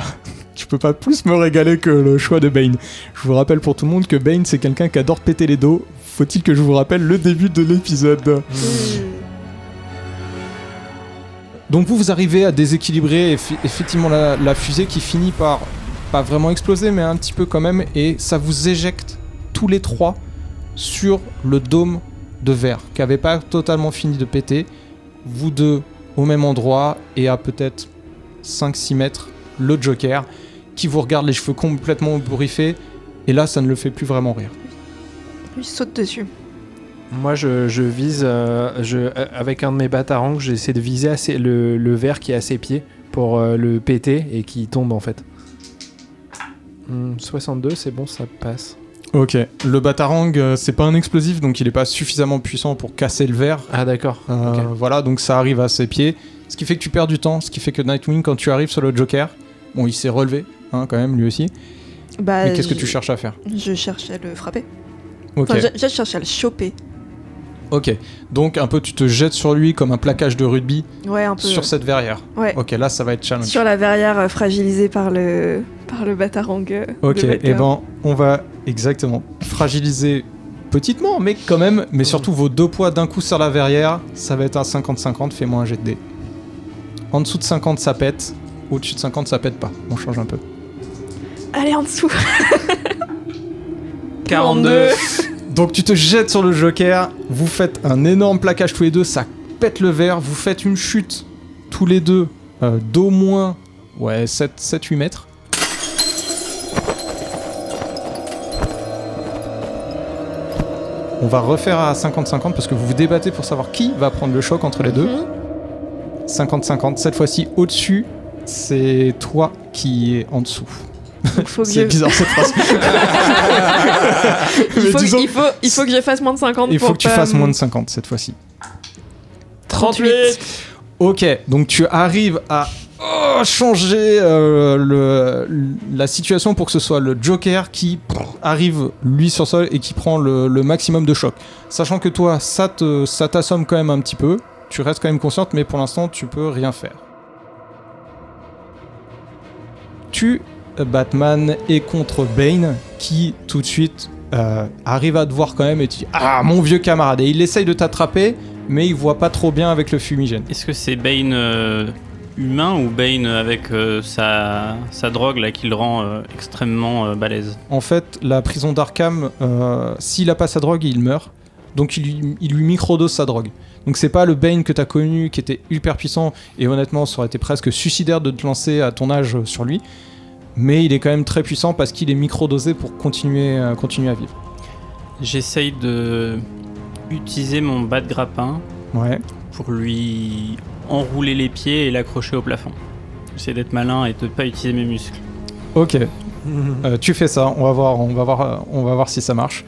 tu peux pas plus me régaler que le choix de Bane. Je vous rappelle pour tout le monde que Bane, c'est quelqu'un qui adore péter les dos. Faut-il que je vous rappelle le début de l'épisode? Donc vous, vous arrivez à déséquilibrer effectivement la, fusée qui finit par pas vraiment exploser, mais un petit peu quand même, et ça vous éjecte tous les trois sur le dôme de verre qui avait pas totalement fini de péter. Vous deux au même endroit et à peut-être 5-6 mètres, le Joker qui vous regarde les cheveux complètement bourriffés. Et là, ça ne le fait plus vraiment rire. Je saute dessus. Moi, je, je vise euh, je, euh, avec un de mes batarangs, j'essaie de viser assez- le, le verre qui est à ses pieds pour euh, le péter et qui tombe en fait. Hmm, 62, c'est bon, ça passe. Ok, le Batarang, euh, c'est pas un explosif, donc il est pas suffisamment puissant pour casser le verre. Ah d'accord. Euh. Voilà, donc ça arrive à ses pieds. Ce qui fait que tu perds du temps, ce qui fait que Nightwing, quand tu arrives sur le Joker, bon, il s'est relevé, hein, quand même, lui aussi. Bah, Mais qu'est-ce que tu cherches à faire? Je cherche à le frapper. Ok, Enfin, je, je cherche à le choper. Ok. Donc un peu, tu te jettes sur lui comme un plaquage de rugby Ouais, un peu. sur cette verrière. Ouais. Ok, là, ça va être challenge. Sur la verrière euh, fragilisée par le par le batarang. euh, Ok, et Batgirl. ben, on va exactement fragiliser petitement, mais quand même, mais surtout vos deux poids d'un coup sur la verrière, ça va être un 50-50, fais-moi un jet de dés. En dessous de 50, ça pète. Au-dessus de 50, ça pète pas. On change un peu. Allez, en dessous. 42. Donc tu te jettes sur le Joker, vous faites un énorme plaquage tous les deux, ça pète le verre, vous faites une chute tous les deux euh, d'au moins ouais, 7-8 mètres. On va refaire à 50-50 parce que vous vous débattez pour savoir qui va prendre le choc entre les deux. Mhm. 50-50, cette fois-ci au-dessus, c'est toi qui es en dessous. C'est bizarre cette phrase. il, faut, disons- il, faut, il faut que je fasse moins de 50 Il pour faut que tu fasses moins de 50 cette fois-ci. 38. Ok, donc tu arrives à oh, changer euh, le- la situation pour que ce soit le Joker qui arrive lui sur sol et qui prend le, le maximum de choc. Sachant que toi, ça te- ça t'assomme quand même un petit peu. Tu restes quand même consciente, mais pour l'instant, tu peux rien faire. Tu, Batman, est contre Bane qui tout de suite euh, arrive à te voir quand même et tu dis Ah, mon vieux camarade. Et il essaye de t'attraper, mais il voit pas trop bien avec le fumigène. Est-ce que c'est Bane euh, humain ou Bane avec euh, sa, sa drogue là qui le rend extrêmement balèze? En fait, la prison d'Arkham, s'il a pas sa drogue, il meurt. Donc il lui, il lui microdose sa drogue. Donc c'est pas le Bane que t'as connu qui était hyper puissant et honnêtement ça aurait été presque suicidaire de te lancer à ton âge sur lui. Mais il est quand même très puissant parce qu'il est microdosé pour continuer, euh, continuer à vivre. J'essaye de utiliser mon bas de grappin Ouais. pour lui enrouler les pieds et l'accrocher au plafond. J'essaie d'être malin et de pas utiliser mes muscles. Ok. Euh, tu fais ça. On va voir. On va voir. euh, On va voir si ça marche.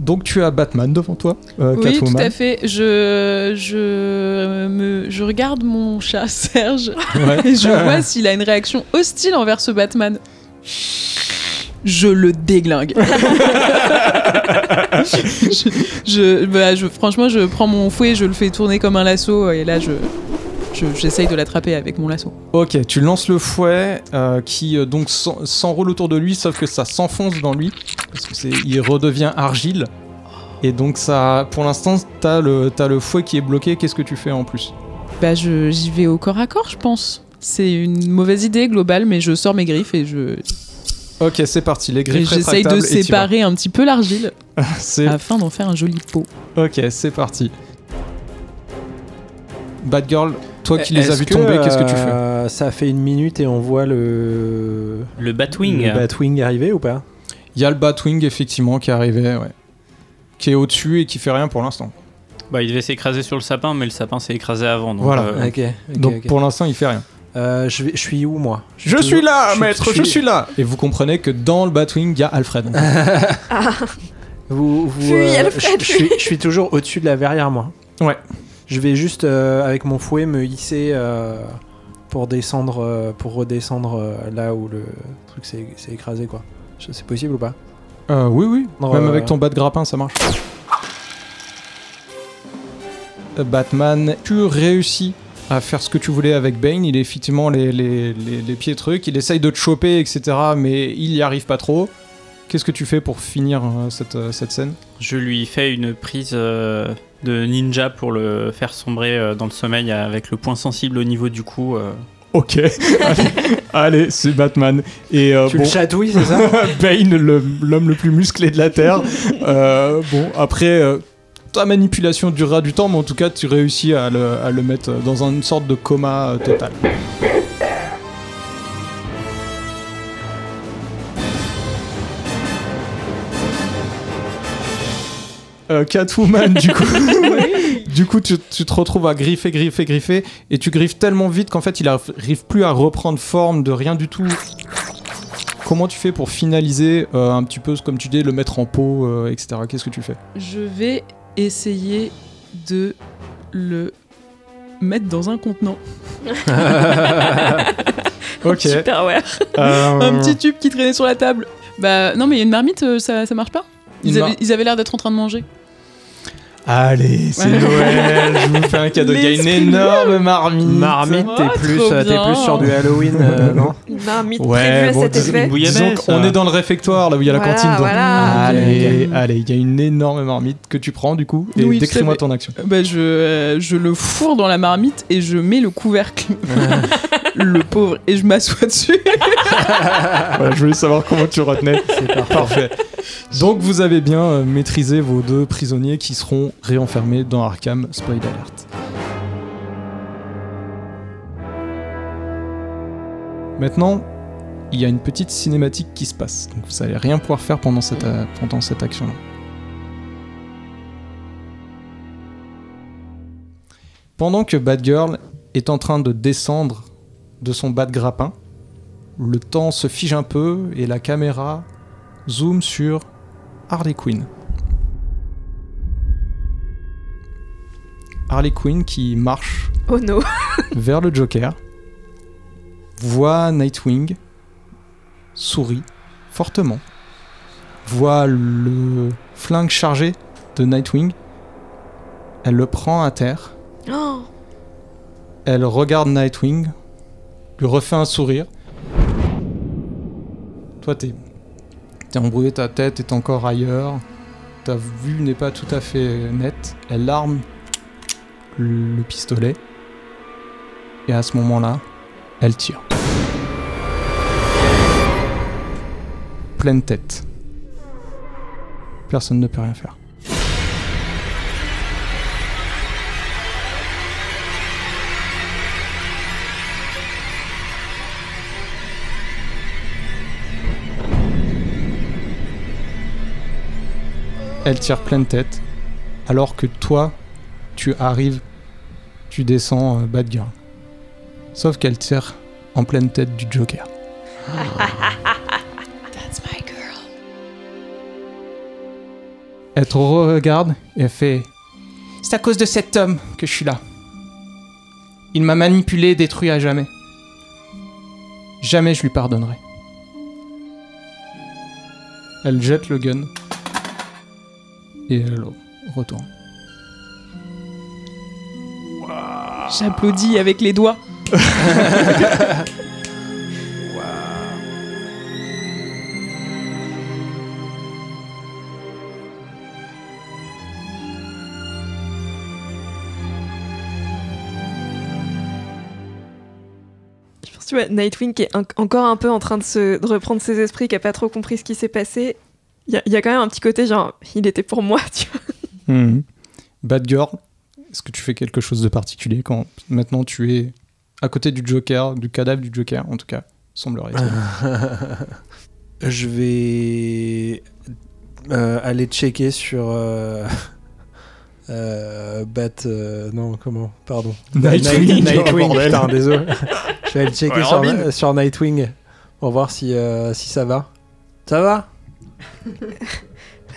Donc tu as Batman devant toi, euh, Oui, tout à fait. Je, je, me, je regarde mon chat Serge Ouais. et je vois s'il a une réaction hostile envers ce Batman. Je le déglingue. je, je- bah, je- franchement, je prends mon fouet, je le fais tourner comme un lasso et là, je, je- j'essaye de l'attraper avec mon lasso. Ok, tu lances le fouet euh, qui euh, donc s'en- s'enroule autour de lui, sauf que ça s'enfonce dans lui parce que c'est, il redevient argile. Et donc ça, pour l'instant, t'as le, t'as le fouet qui est bloqué. Qu'est-ce que tu fais en plus? Bah, je- j'y vais au corps à corps, je pense. C'est une mauvaise idée globale, mais je sors mes griffes et je Ok, c'est parti. Les griffes j'essaye de séparer un petit peu l'argile afin d'en faire un joli pot. ok, c'est parti. Batgirl, toi qui les as vus tomber, qu'est-ce que tu fais euh, Ça fait une minute et on voit le, Le Batwing. le Batwing arriver ou pas? Il y a le Batwing effectivement qui est arrivé, ouais, qui est au-dessus et qui fait rien pour l'instant. Bah, il devait s'écraser sur le sapin, mais le sapin s'est écrasé avant. Donc, Voilà. euh, Donc pour l'instant, il fait rien. Euh, je, vais- je suis où moi? Je toujours- suis là, je maître, je suis là. Et vous comprenez que dans le Batwing, il y a Alfred. Ah, Vous, euh, Alfred, je, je suis, je suis toujours au-dessus de la verrière, moi. Ouais. Je vais juste, euh, avec mon fouet, me hisser euh, pour descendre, euh, pour redescendre euh, là où le truc s'est écrasé, quoi. C'est possible ou pas? Euh, oui, oui. Non, Même euh, avec ton bas de grappin, ça marche. Batman, tu réussis à faire ce que tu voulais avec Bane. Il est effectivement les, les, les, les pieds trucs. Il essaye de te choper, etc. Mais il y arrive pas trop. Qu'est-ce que tu fais pour finir cette, cette scène? Je lui fais une prise euh, de ninja pour le faire sombrer euh, dans le sommeil avec le point sensible au niveau du cou. euh. Ok. allez, allez, c'est Batman. Et euh, Tu bon, le chatouilles, c'est ça Bane, l'homme le, plus musclé de la Terre. Euh, bon, après, euh, ta manipulation durera du temps, mais en tout cas, tu réussis à le, à le mettre dans une sorte de coma euh, total. Euh, Catwoman, du coup, du coup tu, tu te retrouves à griffer, griffer, griffer, et tu griffes tellement vite qu'en fait il arrive plus à reprendre forme de rien du tout. Comment tu fais pour finaliser euh, un petit peu, comme tu dis, le mettre en pot, euh, etc. Qu'est-ce que tu fais? Je vais essayer de le mettre dans un contenant. Ok. Superware. Euh, Un petit tube qui traînait sur la table. Bah non mais il y a une marmite, ça, ça marche pas? Une ils mar- avaient, ils avaient l'air d'être en train de manger. Allez, c'est. Noël, je vous fais un cadeau. Il y a une énorme marmite. Marmite, t'es Oh, plus, euh, t'es plus sur du Halloween, euh, non marmite Ouais, prévue à cet dis- effet. disons qu'on est dans le réfectoire, là où il y a la Voilà, cantine. donc- voilà. Allez, allez, il y a une énorme marmite que tu prends du coup. Et Oui, décris-moi ton action. Euh, Bah je, euh, je le fourre dans la marmite et je mets le couvercle. le pauvre. Et je m'assois dessus. Voilà, je voulais savoir comment tu retenais. C'est parfait. Donc vous avez bien euh, maîtrisé vos deux prisonniers qui seront réenfermés dans Arkham Spoil Alert. Maintenant, il y a une petite cinématique qui se passe. Donc vous allez rien pouvoir faire pendant cette, euh, pendant cette action-là. Pendant que Batgirl est en train de descendre de son bas de grappin, le temps se fige un peu et la caméra zoom sur Harley Quinn. Harley Quinn qui marche Oh no. vers le Joker, voit Nightwing, sourit fortement, voit le flingue chargé de Nightwing, elle le prend à terre, Oh. elle regarde Nightwing, lui refait un sourire. Toi, t'es t'es embrouillé, ta tête est encore ailleurs, ta vue n'est pas tout à fait nette. Elle arme le le pistolet, et à ce moment-là, elle tire. Pleine tête. Personne ne peut rien faire. Elle tire pleine tête, alors que toi, tu arrives, tu descends euh, Batgirl. Sauf qu'elle tire en pleine tête du Joker. That's my girl. Elle te regarde et elle fait C'est à cause de cet homme que je suis là. Il m'a manipulé et détruit à jamais. Jamais je lui pardonnerai. Elle jette le gun et elle retourne. J'applaudis avec les doigts. Je pense, tu vois, Nightwing qui est en- encore un peu en train de, se, de reprendre ses esprits, qui a pas trop compris ce qui s'est passé. Il y, a- il y a quand même un petit côté genre, il était pour moi, tu vois. Mhm. Batgirl, est-ce que tu fais quelque chose de particulier quand maintenant tu es à côté du Joker, du cadavre du Joker en tout cas, semblerait Je vais euh, aller checker sur euh, euh, Bat. euh, non, comment Pardon. Nightwing, Night- Nightwing, oh, bordel. putain, désolé. Je vais aller checker Ouais, sur, Robin. sur Nightwing pour voir si, euh, si ça va. Ça va?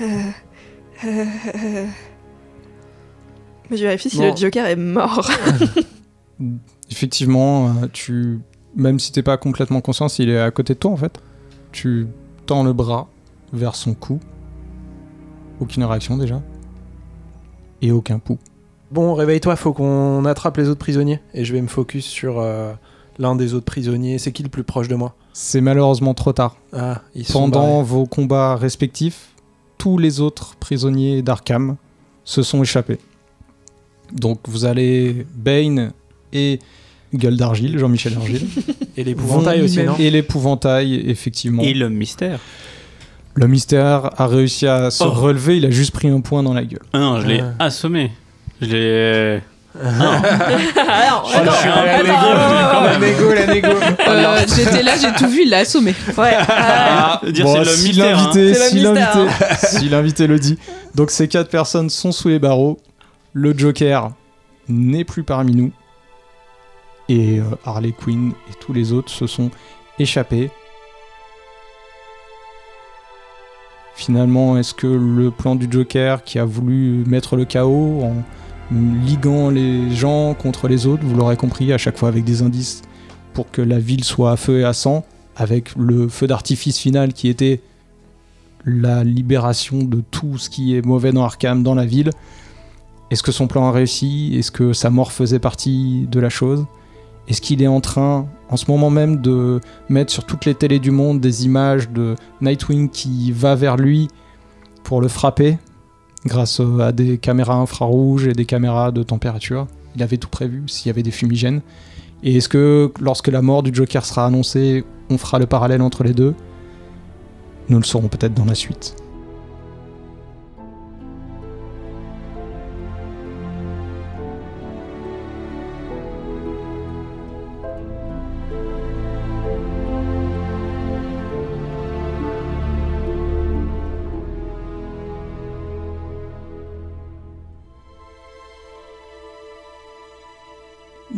Euh, euh, euh. Mais je vérifie si Bon. le Joker est mort. Effectivement, euh, tu même si t'es pas complètement conscient s'il est à côté de toi en fait, tu tends le bras vers son cou. Aucune réaction déjà. Et aucun pouls. Bon, réveille-toi, faut qu'on attrape les autres prisonniers. Et je vais me focus sur euh, l'un des autres prisonniers. C'est qui le plus proche de moi? C'est malheureusement trop tard. Ah, ils sont Pendant barrés. vos combats respectifs, tous les autres prisonniers d'Arkham se sont échappés. Donc vous allez Bane et Gueule d'Argile, Jean-Michel Argile. Et l'épouvantail aussi, non Et l'épouvantail, effectivement. Et l'homme mystère. Le mystère a réussi à se Oh. relever, il a juste pris un point dans la gueule. Ah non, je l'ai Ah. assommé. Je l'ai. Euh, J'étais là, j'ai tout vu, il l'a assommé. Ouais. euh, Dire, Bon, c'est le si mystère, hein. l'invité, C'est le si si l'invité le dit. Donc ces quatre personnes sont sous les barreaux. Le Joker n'est plus parmi nous. Et euh, Harley Quinn et tous les autres se sont échappés. Finalement, est-ce que le plan du Joker qui a voulu mettre le chaos en liguant les gens contre les autres, vous l'aurez compris, à chaque fois avec des indices pour que la ville soit à feu et à sang, avec le feu d'artifice final qui était la libération de tout ce qui est mauvais dans Arkham, dans la ville. Est-ce que son plan a réussi? Est-ce que sa mort faisait partie de la chose? Est-ce qu'il est en train, en ce moment même, de mettre sur toutes les télés du monde des images de Nightwing qui va vers lui pour le frapper grâce euh, à des caméras infrarouges et des caméras de température? Il avait tout prévu s'il y avait des fumigènes. Et est-ce que lorsque la mort du Joker sera annoncée, on fera le parallèle entre les deux? Nous le saurons peut-être dans la suite.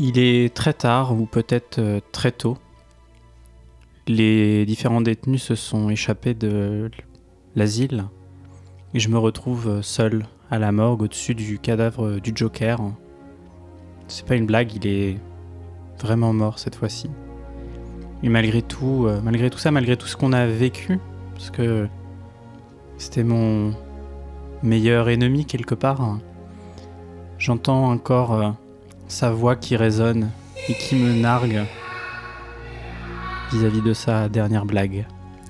Il est très tard ou peut-être euh, très tôt. Les différents détenus se sont échappés de l'asile et je me retrouve euh, seul à la morgue au-dessus du cadavre du Joker. C'est pas une blague, il est vraiment mort cette fois-ci. Et malgré tout, euh, malgré tout ça, malgré tout ce qu'on a vécu, parce que c'était mon meilleur ennemi quelque part, j'entends encore euh, sa voix qui résonne et qui me nargue vis-à-vis de sa dernière blague.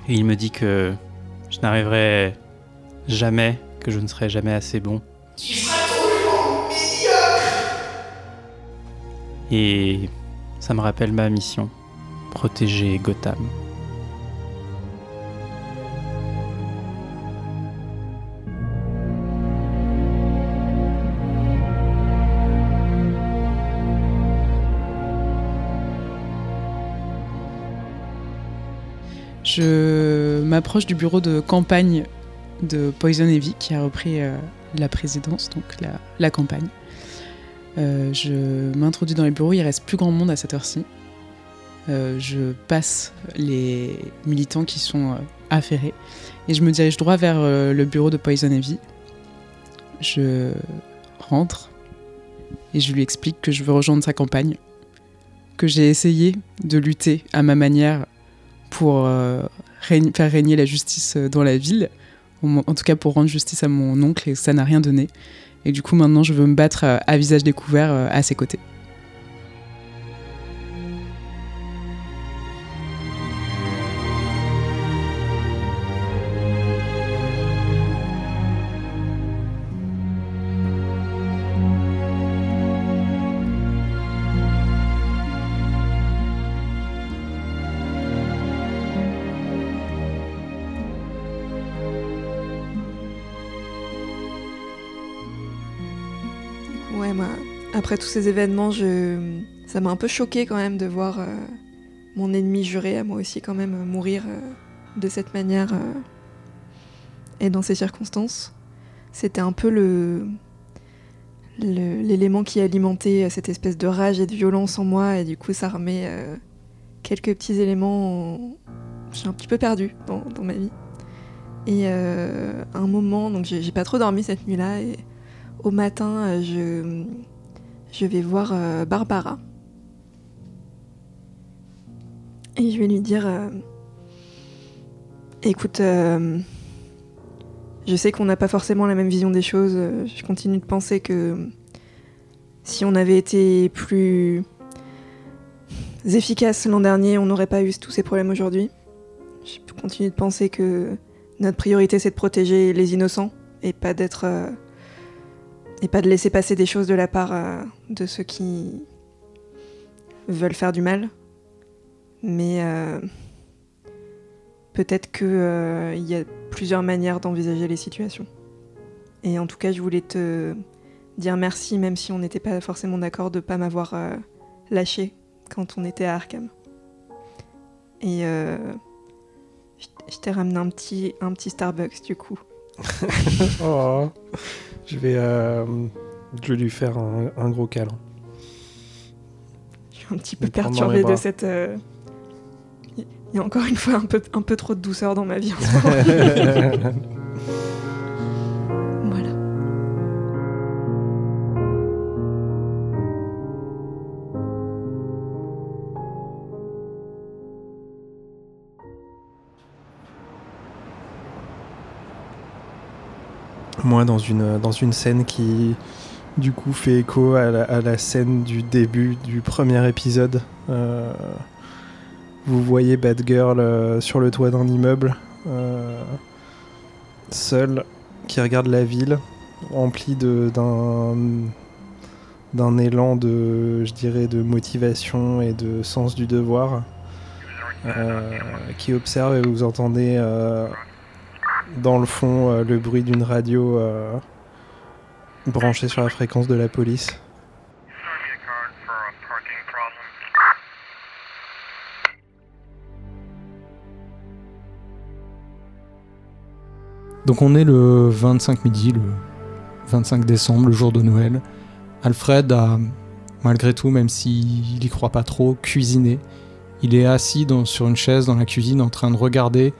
Et il me dit que je n'arriverai jamais, que je ne serai jamais assez bon. Et ça me rappelle ma mission, protéger Gotham. Je m'approche du bureau de campagne de Poison Ivy qui a repris euh, la présidence, donc la, campagne. Euh, je m'introduis dans les bureaux, il reste plus grand monde à cette heure-ci. Euh, je passe les militants qui sont affairés et je me dirige droit vers le bureau de Poison Ivy. Je rentre et je lui explique que je veux rejoindre sa campagne, que j'ai essayé de lutter à ma manière pour euh, faire régner la justice euh, dans la ville, en tout cas pour rendre justice à mon oncle, et ça n'a rien donné. Et du coup, maintenant, je veux me battre euh, à visage découvert à ses côtés. Moi, après tous ces événements, je... ça m'a un peu choqué quand même de voir euh, mon ennemi juré à moi aussi quand même euh, mourir euh, de cette manière et dans ces circonstances. C'était un peu l'élément qui alimentait cette espèce de rage et de violence en moi et du coup ça remet quelques petits éléments en- j'ai un petit peu perdu dans, ma vie et à un moment donc j'ai pas trop dormi cette nuit là au matin, euh, je, vais voir euh, Barbara. Et je vais lui dire euh, Écoute, je sais qu'on n'a pas forcément la même vision des choses. Je continue de penser que si on avait été plus efficace l'an dernier, on n'aurait pas eu tous ces problèmes aujourd'hui. Je continue de penser que notre priorité, c'est de protéger les innocents et pas d'être. Et pas de laisser passer des choses de la part euh, de ceux qui veulent faire du mal. Mais euh, peut-être qu'il y a plusieurs manières d'envisager les situations. Et en tout cas, je voulais te dire merci, même si on n'était pas forcément d'accord de pas m'avoir euh, lâché quand on était à Arkham. Et euh, je je t'ai ramené un petit, un petit Starbucks du coup. Oh. Je vais, euh, je vais lui faire un, un gros câlin. Je suis un petit peu perturbée de cette. euh, Il y a encore une fois un peu, un peu trop de douceur dans ma vie en ce moment. Moi, dans une, dans une scène qui, du coup, fait écho à la, scène du début du premier épisode. euh, vous voyez Batgirl euh, sur le toit d'un immeuble, euh, seule, qui regarde la ville, remplie d'un d'un élan de, je dirais, de motivation et de sens du devoir, euh, qui observe et vous entendez euh, dans le fond euh, le bruit d'une radio euh, branchée sur la fréquence de la police. Donc on est le 25 midi, le 25 décembre, le jour de Noël. Alfred a, malgré tout, même s'il y croit pas trop, cuisiné. Il est assis sur une chaise dans la cuisine en train de regarder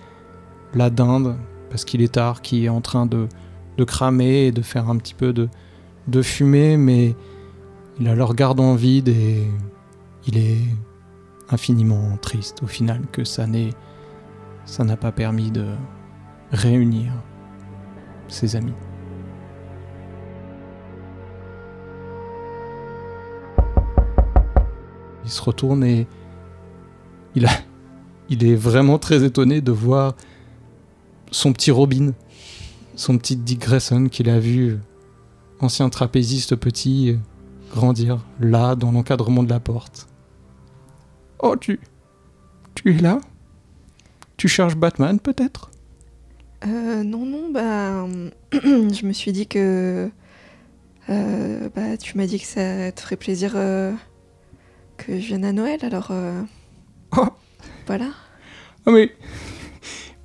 la dinde, parce qu'il est tard, qui est en train de, cramer et de faire un petit peu de, de fumée, mais il a le regard vide et il est infiniment triste au final que ça n'ait ça n'a pas permis de réunir ses amis. Il se retourne et il, a, il est vraiment très étonné de voir son petit Robin, son petit Dick Grayson qu'il a vu, ancien trapéziste petit, grandir là dans l'encadrement de la porte. Oh, tu. Tu es là? Tu cherches Batman peut-être? Euh, non, non, bah. je me suis dit que. euh, bah, tu m'as dit que ça te ferait plaisir euh, que je vienne à Noël, alors. euh, Oh. Voilà. Ah mais,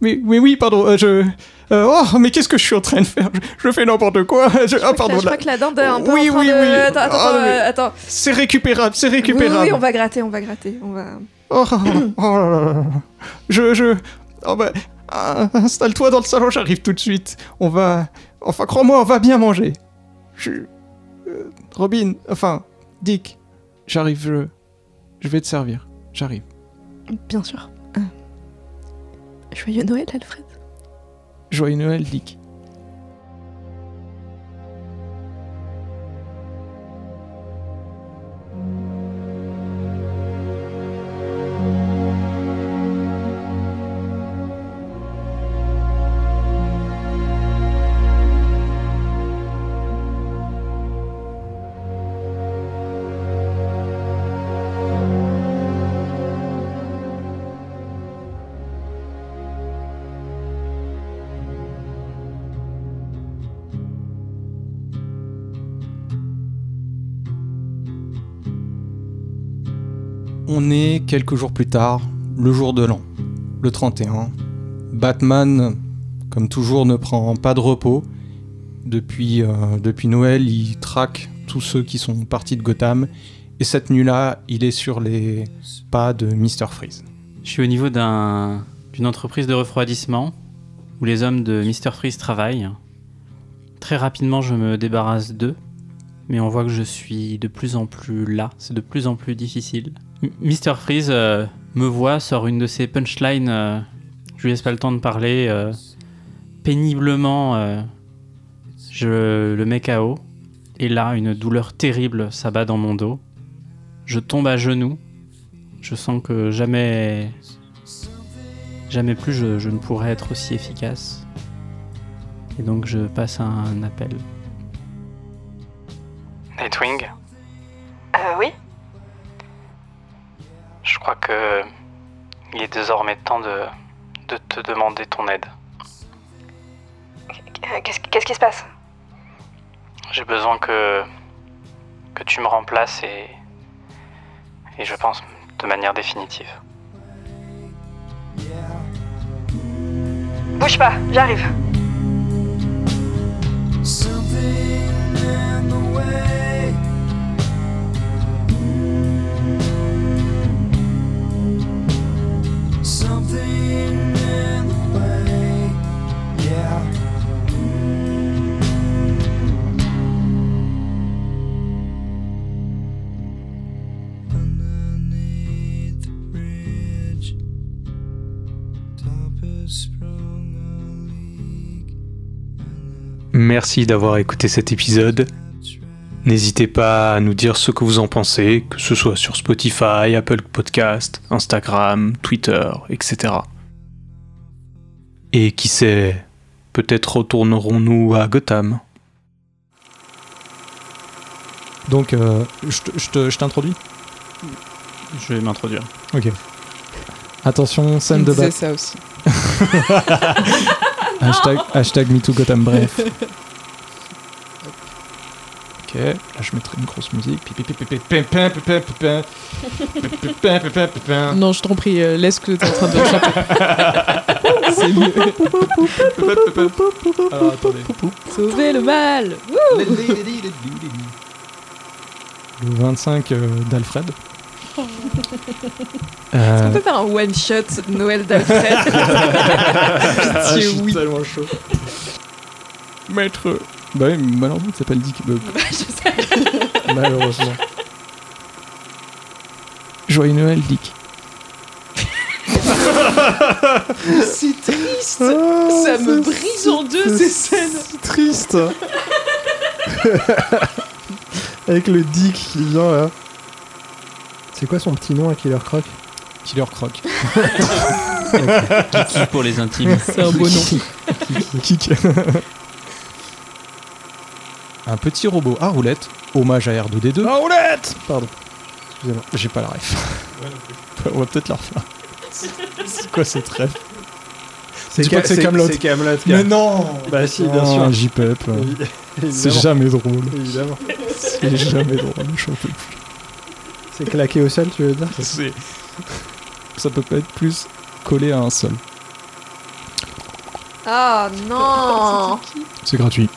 mais, mais oui, pardon, euh, je... euh, oh, mais qu'est-ce que je suis en train de faire? Je, je fais n'importe quoi. Je, ah, Là, pardon, je là. crois que la dinde est un peu Oui, en train oui, de... oui. Attends, attends, Ah, euh, attends. C'est récupérable, c'est Oui, récupérable. oui, on va gratter, on va gratter, on va... Oh, oh là là là là. Je, je... Oh bah, ah, installe-toi dans le salon, j'arrive tout de suite. On va... Enfin, crois-moi, on va bien manger. Je... euh, Robin, enfin, Dick, j'arrive, je... Je vais te servir, j'arrive. Bien sûr. Joyeux Noël, Alfred. Joyeux Noël, Dick. Quelques jours plus tard, le jour de l'an, le 31. Batman, comme toujours, ne prend pas de repos. Depuis, euh, depuis Noël, il traque tous ceux qui sont partis de Gotham. Et cette nuit-là, il est sur les pas de Mr. Freeze. Je suis au niveau d'un- d'une entreprise de refroidissement où les hommes de Mr. Freeze travaillent. Très rapidement, je me débarrasse d'eux, mais on voit que je suis de plus en plus là, c'est de plus en plus difficile. M- Mr. Freeze euh, me voit, sort une de ses punchlines, euh, je lui laisse pas le temps de parler, euh, péniblement, euh, je le mets KO, et là, une douleur terrible s'abat dans mon dos. Je tombe à genoux, je sens que jamais, jamais plus je, je ne pourrai être aussi efficace. Et donc je passe un appel. Nightwing, Euh, oui crois que il est désormais temps de, de te demander ton aide. Qu'est-ce qu'est-ce qui se passe? J'ai besoin que que tu me remplaces et et je pense de manière définitive. Bouge pas, j'arrive. Merci d'avoir écouté cet épisode. N'hésitez pas à nous dire ce que vous en pensez, que ce soit sur Spotify, Apple Podcast, Instagram, Twitter, etc. Et qui sait, peut-être retournerons-nous à Gotham. Donc, euh, je t'introduis? Je vais m'introduire. Ok. Attention, scène Il de disait bat. ça aussi. hashtag, hashtag ok, là je mettrai une grosse musique. Non, je t'en prie, laisse que t'es en train de Sauver le mal Le 25 d'Alfred. Est-ce Euh, qu'on peut faire un one shot Noël d'Alfred Ah, je suis oui. tellement chaud. Maître. Bah oui, malheureusement, il s'appelle Dick. Bah, Je sais. malheureusement. Joyeux Noël, Dick. C'est triste Ça me brise en deux ces scènes triste. Avec le Dick qui vient là. C'est quoi son petit nom à Killer Croc Killer Croc. Kiki pour les intimes. C'est un beau nom. Kick. Un petit robot à roulette, hommage à R2D2. À roulette Pardon. Excusez-moi. J'ai pas la ref. On va peut-être la refaire. C'est quoi cette ref Dis pas que c'est. C'est Camelot. Mais non Bah si, bien sûr. J-Pep. C'est Évidemment. jamais drôle. Évidemment. C'est jamais drôle, j'en peux plus. C'est claqué au sol, tu veux dire C'est- Ça peut pas être plus collé à un sol. Ah non C'est gratuit.